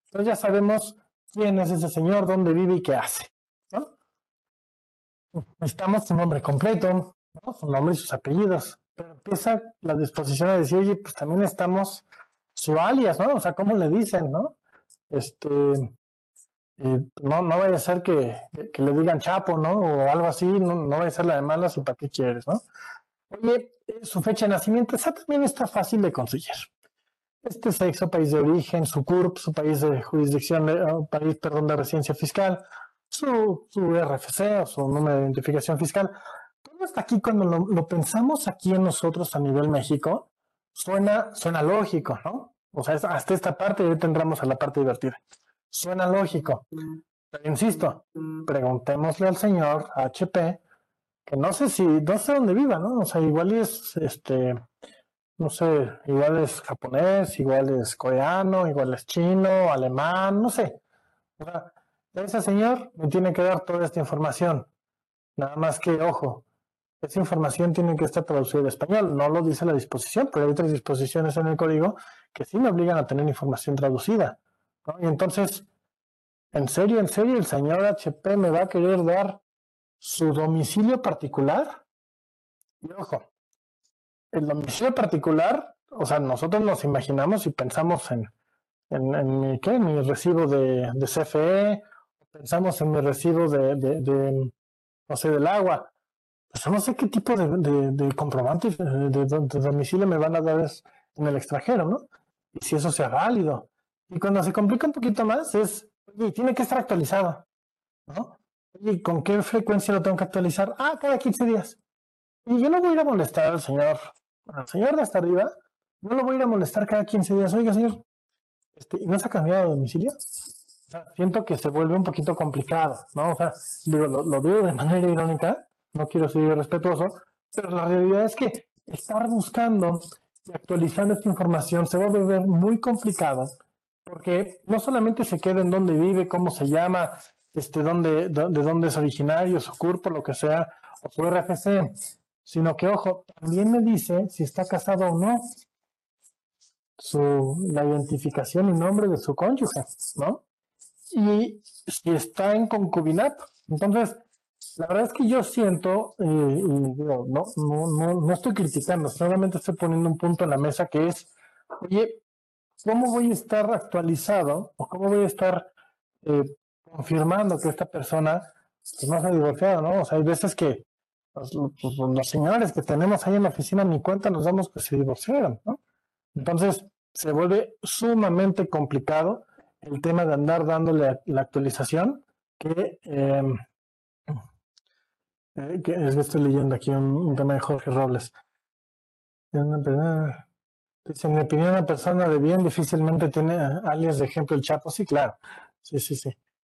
Entonces ya sabemos quién es ese señor, dónde vive y qué hace. ¿no? Necesitamos su nombre completo, su nombre y sus apellidos. Pero empieza la disposición a decir, oye, pues también estamos su alias, ¿no? O sea, ¿cómo le dicen, no? Este, no, no vaya a ser que, que, le digan chapo, ¿no? O algo así, no, no vaya a ser la de malas o para qué quieres, ¿no? Oye, eh, su fecha de nacimiento, esa también está fácil de conseguir. Este sexo, país de origen, su CURP, su país de jurisdicción, de, país, perdón, de residencia fiscal, su, su RFC o su número de identificación fiscal. Todo hasta aquí, cuando lo, lo, pensamos aquí en nosotros a nivel México, suena, suena lógico, ¿no? O sea, hasta esta parte y ahorita entramos a la parte divertida. Suena lógico. Pero insisto, preguntémosle al señor HP, que no sé si, no sé dónde viva, ¿no? O sea, igual es, este, no sé, igual es japonés, igual es coreano, igual es chino, alemán, no sé. O sea, ese señor me tiene que dar toda esta información. Nada más que, ojo, esa información tiene que estar traducida al español. No lo dice la disposición, pero hay otras disposiciones en el código que sí me obligan a tener información traducida. Y entonces, en serio, en serio, el señor HP me va a querer dar su domicilio particular. Y ojo, el domicilio particular, o sea, nosotros nos imaginamos y pensamos en, en, mi, ¿qué? mi recibo de, de CFE, pensamos en mi recibo de, no sé, del agua pues no sé qué tipo de, de, de comprobante de, domicilio me van a dar en el extranjero, ¿no? Y si eso sea válido. Y cuando se complica un poquito más es, oye, tiene que estar actualizado, ¿no? ¿Y con qué frecuencia lo tengo que actualizar? Ah, cada 15 días. Y yo no voy a ir a molestar al señor, al señor de hasta arriba, no lo voy a ir a molestar cada 15 días. Oiga, señor, este, ¿no se ha cambiado de domicilio? siento que se vuelve un poquito complicado, ¿no? O sea, digo, lo, lo digo de manera irónica, no quiero ser irrespetuoso, pero la realidad es que estar buscando y actualizando esta información se va a volver muy complicado porque no solamente se queda en dónde vive, cómo se llama, este, dónde, de, dónde es originario, su cuerpo, lo que sea, o su RFC, sino que, ojo, también me dice si está casado o no, su, la identificación y nombre de su cónyuge, ¿no? Y si está en concubinato. Entonces, la verdad es que yo siento, eh, y digo, no, no, no, no estoy criticando, solamente estoy poniendo un punto en la mesa que es, oye, ¿cómo voy a estar actualizado o cómo voy a estar eh, confirmando que esta persona pues, no se ha divorciado, ¿no? O sea, hay veces que los, pues, los, señores que tenemos ahí en la oficina ni cuenta nos damos que se divorciaron, ¿no? Entonces, se vuelve sumamente complicado el tema de andar dándole la actualización que, em, eh, que estoy leyendo aquí un, tema de Jorge Robles. Dice, en mi opinión, una persona de bien difícilmente tiene alias de ejemplo el Chapo. Sí, claro. Sí, sí, sí.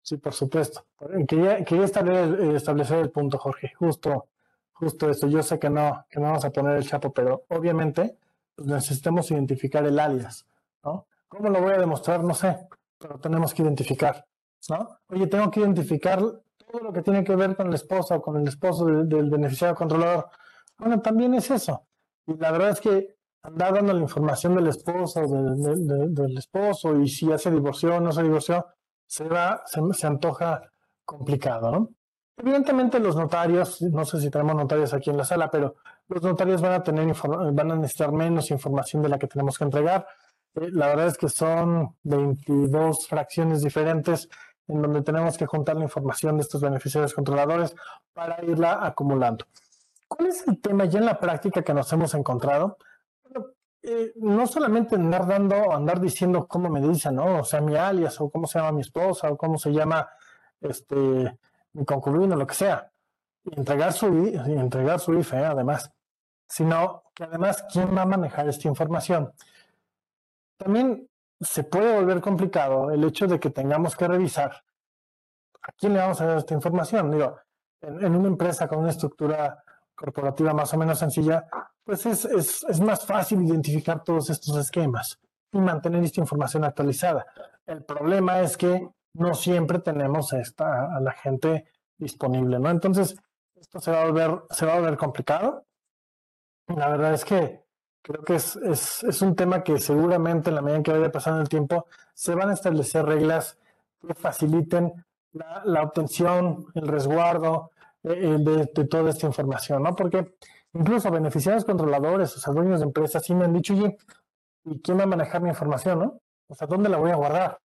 Sí, por supuesto. Quería, quería establecer, establecer el punto, Jorge. Justo, justo esto. Yo sé que no, que no vamos a poner el Chapo, pero obviamente pues, necesitamos identificar el alias. ¿Cómo lo voy a demostrar? No sé, pero tenemos que identificar. Oye, tengo que identificar todo lo que tiene que ver con la esposa o con el esposo del beneficiario controlador. Bueno, también es eso. Y la verdad es que andar dando la información del esposo, del, del esposo, y si ya se divorció o no se divorció, se va, se, se, antoja complicado, ¿no? Evidentemente los notarios, no sé si tenemos notarios aquí en la sala, pero los notarios van a tener van a necesitar menos información de la que tenemos que entregar. Eh, la verdad es que son 22 fracciones diferentes en donde tenemos que juntar la información de estos beneficiarios controladores para irla acumulando. ¿Cuál es el tema ya en la práctica que nos hemos encontrado? Eh, no solamente andar dando, andar diciendo cómo me dicen, ¿no? O sea, mi alias, o cómo se llama mi esposa, o cómo se llama este mi concubino, lo que sea. Y entregar su, entregar su IFE, además. Sino que además, ¿quién va a manejar esta información? También se puede volver complicado el hecho de que tengamos que revisar a quién le vamos a dar esta información. Digo, en una empresa con una estructura corporativa más o menos sencilla, pues es, es, es, más fácil identificar todos estos esquemas y mantener esta información actualizada. El problema es que no siempre tenemos esta, a la gente disponible, ¿no? Entonces, esto se va a volver, se va a volver complicado. La verdad es que creo que es, es, es un tema que seguramente en la medida en que vaya pasando el tiempo, se van a establecer reglas que faciliten la, obtención, el resguardo, eh, de, toda esta información, ¿no? Porque incluso beneficiarios controladores, o sea, dueños de empresas, sí me han dicho, oye, ¿y quién va a manejar mi información, no? O sea, ¿dónde la voy a guardar?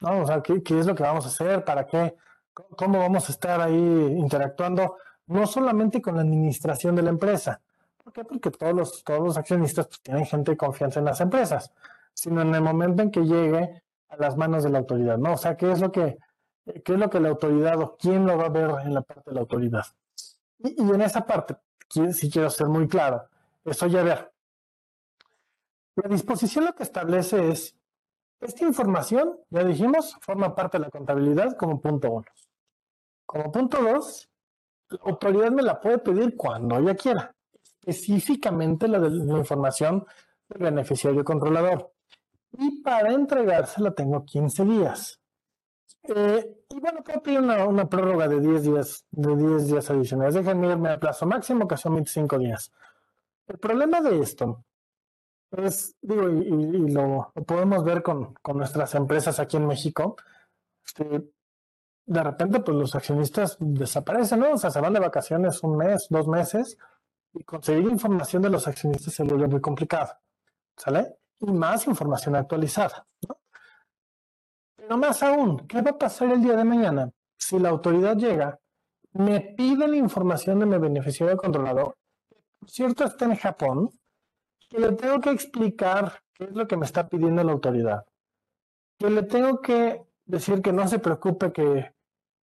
¿No? O sea, ¿qué, qué es lo que vamos a hacer? ¿Para qué? ¿Cómo vamos a estar ahí interactuando? No solamente con la administración de la empresa. ¿Por qué? Porque todos los, todos los accionistas pues, tienen gente de confianza en las empresas, sino en el momento en que llegue a las manos de la autoridad, ¿no? O sea, ¿qué es lo que qué es lo que la autoridad o quién lo va a ver en la parte de la autoridad. Y, en esa parte, si quiero ser muy claro, eso ya ver. La disposición lo que establece es, esta información, ya dijimos, forma parte de la contabilidad como punto uno. Como punto dos, la autoridad me la puede pedir cuando ella quiera, específicamente la de la información del beneficiario controlador. Y para entregársela tengo 15 días. Eh, y bueno, puedo pedir una, una, prórroga de 10 días, de 10 días adicionales. Déjenme irme al plazo máximo, que son 25 días. El problema de esto es, digo, y, lo, podemos ver con, con, nuestras empresas aquí en México, este, de repente, pues los accionistas desaparecen, ¿no? O sea, se van de vacaciones un mes, dos meses, y conseguir información de los accionistas se vuelve muy complicado, ¿sale? Y más información actualizada, ¿no? No más aún, ¿qué va a pasar el día de mañana? Si la autoridad llega, me pide la información de mi beneficiario controlador, por cierto está en Japón, que le tengo que explicar qué es lo que me está pidiendo la autoridad, que le tengo que decir que no se preocupe que,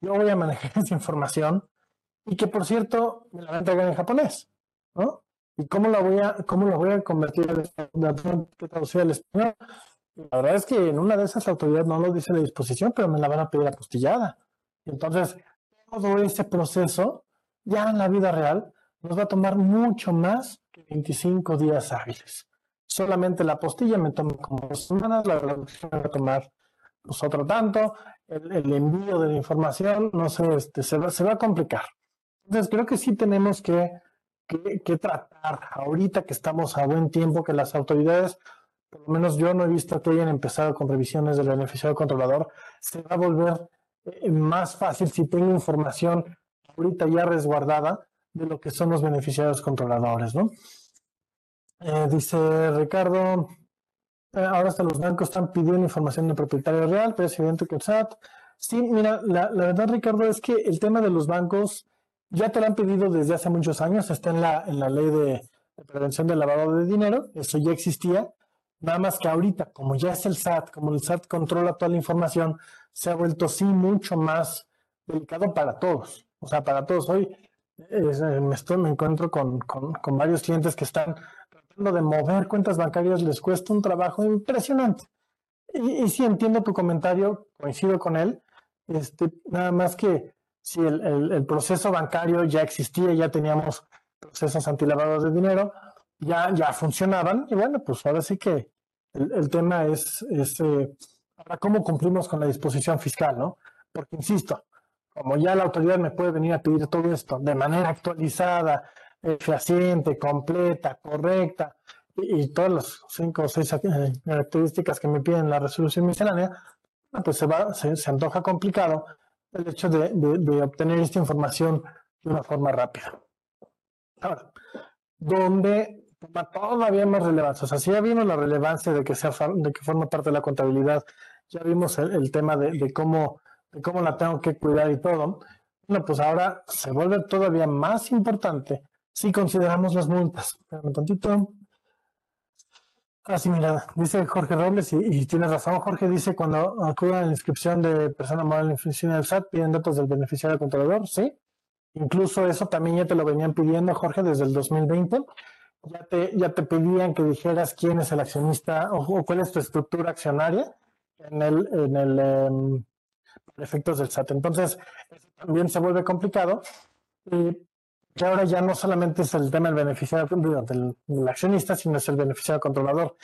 yo voy a manejar esa información y que por cierto me la va a entregar en japonés, ¿no? ¿Y cómo la voy a, cómo la voy a convertir en traducir al español? La verdad es que en una de esas autoridades no lo dice la disposición, pero me la van a pedir apostillada. Entonces, todo ese proceso, ya en la vida real, nos va a tomar mucho más que 25 días hábiles. Solamente la apostilla me toma como dos semanas, la traducción va a tomar pues, tanto, el, envío de la información, no sé, este, se, va, se va a complicar. Entonces, creo que sí tenemos que que, tratar ahorita que estamos a buen tiempo, que las autoridades, por lo menos yo no he visto que hayan empezado con revisiones del beneficiario controlador, se va a volver eh, más fácil si tengo información ahorita ya resguardada de lo que son los beneficiarios controladores, ¿no? Eh, dice Ricardo, eh, ahora hasta los bancos están pidiendo información de propietario real, pero es evidente que el SAT. Sí, mira, la, la, verdad, Ricardo, es que el tema de los bancos ya te lo han pedido desde hace muchos años, está en la, en la ley de, prevención del lavado de dinero, eso ya existía, nada más que ahorita, como ya es el SAT, como el SAT controla toda la información, se ha vuelto sí mucho más delicado para todos, o sea, para todos. Hoy eh, me, estoy, me encuentro con, con, varios clientes que están tratando de mover cuentas bancarias, les cuesta un trabajo impresionante. Y, y sí entiendo tu comentario, coincido con él, este, nada más que si el, proceso bancario ya existía, ya teníamos procesos antilavados de dinero, ya, ya funcionaban, y bueno, pues ahora sí que el, tema es, es eh, cómo cumplimos con la disposición fiscal, ¿no? Porque, insisto, como ya la autoridad me puede venir a pedir todo esto de manera actualizada, fehaciente, completa, correcta, y, todas las cinco o seis eh, características que me piden la resolución miscelánea, pues se, va, se antoja complicado el hecho de, obtener esta información de una forma rápida. Ahora, donde toma todavía más relevancia, o sea, si ya vimos la relevancia de que, sea, de que forma parte de la contabilidad, ya vimos el, tema de, cómo, de cómo la tengo que cuidar y todo, bueno, pues ahora se vuelve todavía más importante si consideramos las multas. Espérame un tantito. Ah, sí, mira, dice Jorge Robles, y, y tienes razón, Jorge dice, cuando acude a la inscripción de persona moral en oficina del SAT, piden datos del beneficiario controlador, sí. Incluso eso también ya te lo venían pidiendo, Jorge, desde el 2020. Ya te, ya te pedían que dijeras quién es el accionista o, cuál es tu estructura accionaria en el, en el em, efectos del SAT. Entonces, eso también se vuelve complicado. Y que ahora ya no solamente es el tema del beneficiario del, accionista, sino es el beneficiario controlador.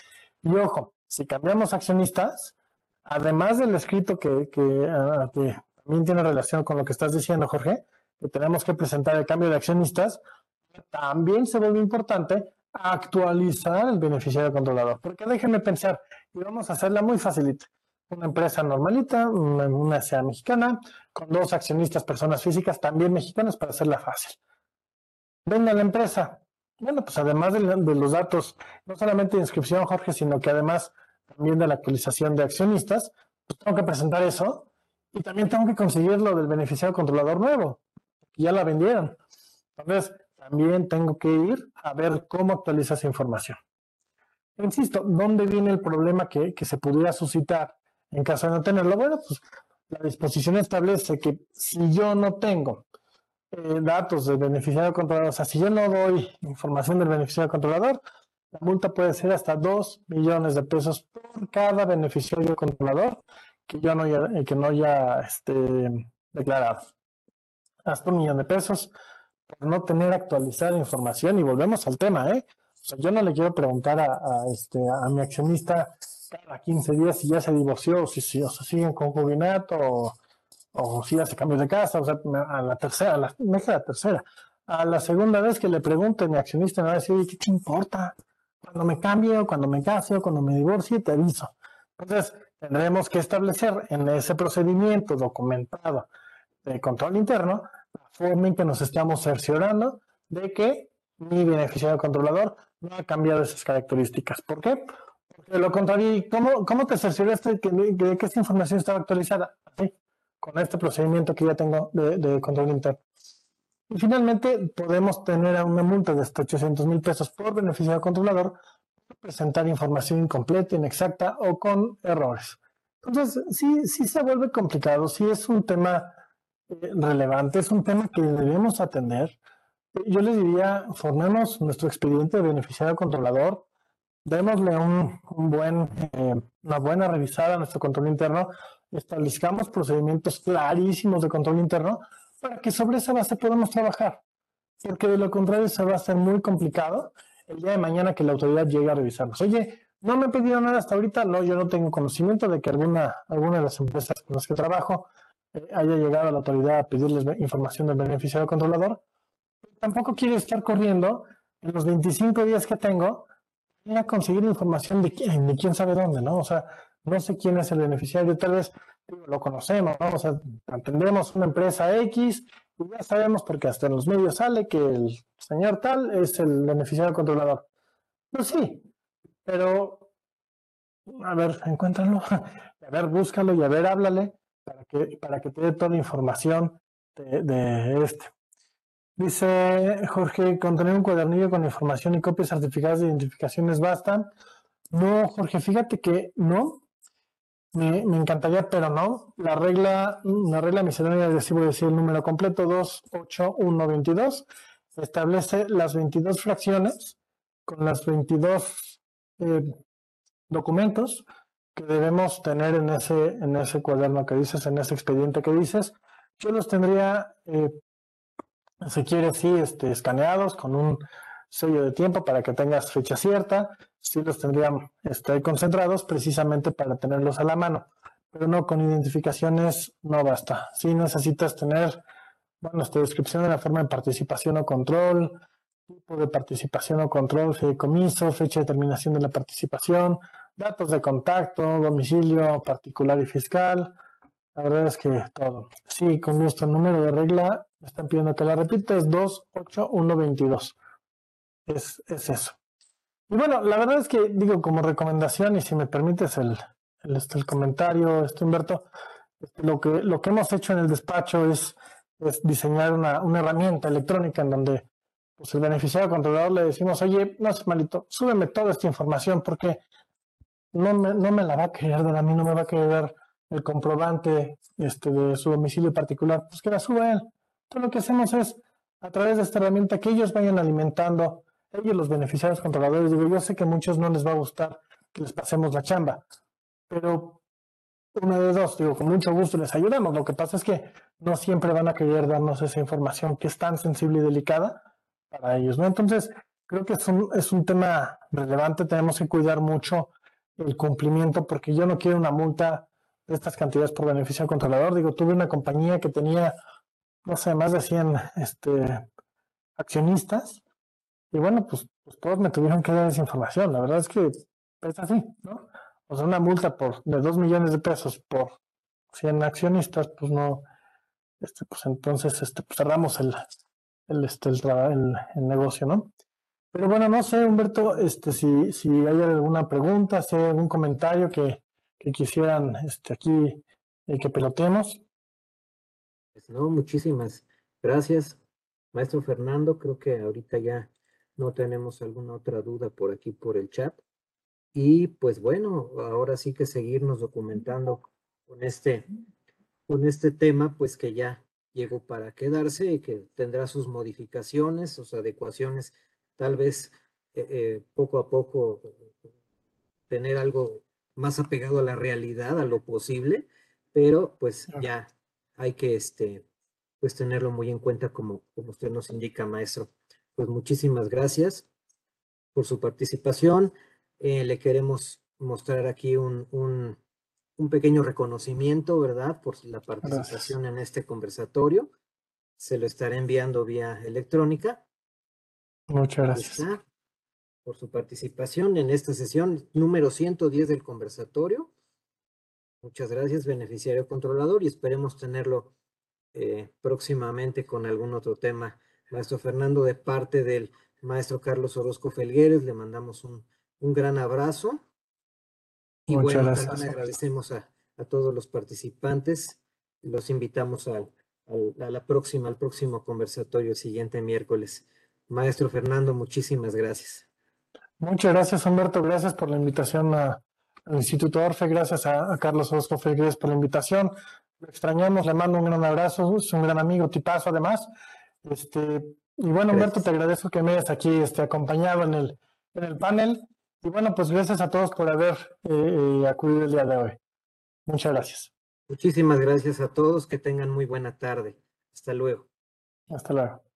Y ojo, si cambiamos accionistas, además del escrito que, ah, que, también tiene relación con lo que estás diciendo, Jorge, que tenemos que presentar el cambio de accionistas, también se vuelve importante actualizar el beneficiario controlador. Porque déjenme pensar, y vamos a hacerla muy facilita. Una empresa normalita, una SEA mexicana, con dos accionistas, personas físicas también mexicanas para hacerla fácil venga la empresa. Bueno, pues además de, los datos, no solamente de inscripción, Jorge, sino que además también de la actualización de accionistas, pues tengo que presentar eso y también tengo que conseguir lo del beneficiario controlador nuevo, que ya la vendieron. Entonces, también tengo que ir a ver cómo actualiza esa información. Insisto, ¿dónde viene el problema que, que se pudiera suscitar en caso de no tenerlo? Bueno, pues la disposición establece que si yo no tengo eh, datos del beneficiario controlador. O sea, si yo no doy información del beneficiario controlador, la multa puede ser hasta 2 millones de pesos por cada beneficiario controlador que yo no haya, eh, no haya este, declarado. Hasta un millón de pesos por no tener actualizada información. Y volvemos al tema, ¿eh? O sea, yo no le quiero preguntar a, este, a mi accionista cada 15 días si ya se divorció, o si, si o siguen con concubinato, o o si hace cambios de casa, o sea, a la tercera, a la, no la tercera, a la segunda vez que le pregunte a mi accionista me va a decir, ¿qué te importa? Cuando me cambie o cuando me case o cuando me divorcie, te aviso. Entonces, tendremos que establecer en ese procedimiento documentado de control interno la forma en que nos estamos cerciorando de que mi beneficiario controlador no ha cambiado esas características. ¿Por qué? Porque lo contrario, ¿cómo, cómo te cercioraste que, de que esta información estaba actualizada? Con este procedimiento que ya tengo de, control interno. Y finalmente podemos tener una multa de hasta 800 mil pesos por beneficiario controlador por presentar información incompleta, inexacta o con errores. Entonces, sí, sí se vuelve complicado, sí es un tema eh, relevante, es un tema que debemos atender. Yo les diría, formemos nuestro expediente de beneficiario controlador, démosle un, buen, eh, una buena revisada a nuestro control interno, establezcamos procedimientos clarísimos de control interno para que sobre esa base podamos trabajar. Porque de lo contrario se va a hacer muy complicado el día de mañana que la autoridad llegue a revisarnos. Oye, no me he pedido nada hasta ahorita, no, yo no tengo conocimiento de que alguna, alguna de las empresas con las que trabajo eh, haya llegado a la autoridad a pedirles información del beneficiario controlador. Tampoco quiero estar corriendo en los 25 días que tengo a conseguir información de quién, de quién sabe dónde, ¿no? O sea, no sé quién es el beneficiario, tal vez lo conocemos, ¿no? O sea, entendemos una empresa X y ya sabemos porque hasta en los medios sale que el señor tal es el beneficiario controlador. Pues sí, pero a ver, encuéntralo, a ver, búscalo y a ver, háblale para que, para que te dé toda la información de, de este. Dice Jorge, contener un cuadernillo con información y copias certificadas de identificaciones bastan. No, Jorge, fíjate que no. Me, encantaría, pero no. La regla, la regla miscelánea de voy a decir el número completo, 28122, establece las 22 fracciones con las 22 eh, documentos que debemos tener en ese, en ese cuaderno que dices, en ese expediente que dices. Yo los tendría eh, si quieres, sí, este, escaneados con un sello de tiempo para que tengas fecha cierta. Sí los tendrían este, concentrados precisamente para tenerlos a la mano. Pero no, con identificaciones no basta. Sí necesitas tener, bueno, esta descripción de la forma de participación o control, tipo de participación o control, fideicomiso, fecha de terminación de la participación, datos de contacto, domicilio particular y fiscal. La verdad es que todo. Sí, con gusto. Número de regla me están pidiendo que la repita, es 28122. Es, es eso. Y bueno, la verdad es que digo como recomendación, y si me permites el, el, este, comentario, este Humberto, este, lo, que, lo que hemos hecho en el despacho es, es diseñar una, una, herramienta electrónica en donde pues, el beneficiario controlador le decimos, oye, no sé, malito, súbeme toda esta información porque no me, no me la va a querer dar a mí, no me va a querer dar el comprobante este, de su domicilio particular, pues que la suba él. Entonces lo que hacemos es, a través de esta herramienta, que ellos vayan alimentando, ellos los beneficiarios controladores, digo, yo sé que a muchos no les va a gustar que les pasemos la chamba, pero una de dos, digo, con mucho gusto les ayudamos. Lo que pasa es que no siempre van a querer darnos esa información que es tan sensible y delicada para ellos, ¿no? Entonces, creo que es un, es un tema relevante, tenemos que cuidar mucho el cumplimiento, porque yo no quiero una multa de estas cantidades por beneficio controlador. Digo, tuve una compañía que tenía no sé, más de 100 este, accionistas. Y bueno, pues, pues, todos me tuvieron que dar esa información. La verdad es que es así, ¿no? O sea, una multa por de 2 millones de pesos por 100 accionistas, pues no, este, pues entonces este, pues cerramos el, el, este, el, el, negocio, ¿no? Pero bueno, no sé, Humberto, este, si, si hay alguna pregunta, si hay algún comentario que, que quisieran este, aquí eh, que pelotemos. Pues, no, muchísimas gracias, maestro Fernando. Creo que ahorita ya no tenemos alguna otra duda por aquí por el chat. Y pues bueno, ahora sí que seguirnos documentando con este, con este tema, pues que ya llegó para quedarse y que tendrá sus modificaciones, sus adecuaciones, tal vez eh, eh, poco a poco tener algo más apegado a la realidad, a lo posible, pero pues ya hay que este, pues tenerlo muy en cuenta como, como usted nos indica, maestro. Pues muchísimas gracias por su participación. Eh, le queremos mostrar aquí un, un, un, pequeño reconocimiento, ¿verdad? Por la participación en este conversatorio. Se lo estaré enviando vía electrónica. Muchas gracias. por su participación en esta sesión número 110 del conversatorio. Muchas gracias, beneficiario controlador, y esperemos tenerlo eh, próximamente con algún otro tema. Maestro Fernando, de parte del maestro Carlos Orozco Felgueres, le mandamos un, un gran abrazo. Y Muchas bueno, también agradecemos a, a, todos los participantes. Los invitamos al, a la próxima, al próximo conversatorio el siguiente miércoles. Maestro Fernando, muchísimas gracias. Muchas gracias, Humberto. Gracias por la invitación a, al Instituto Orfe, gracias a, Carlos Orozco Felgueres por la invitación. lo extrañamos, le mando un gran abrazo, es un gran amigo, tipazo además. Este, y bueno, Humberto, te agradezco que me hayas aquí este, acompañado en el, en el panel. Y bueno, pues gracias a todos por haber eh, eh, acudido el día de hoy. Muchas gracias. Muchísimas gracias a todos, que tengan muy buena tarde. Hasta luego. Hasta luego.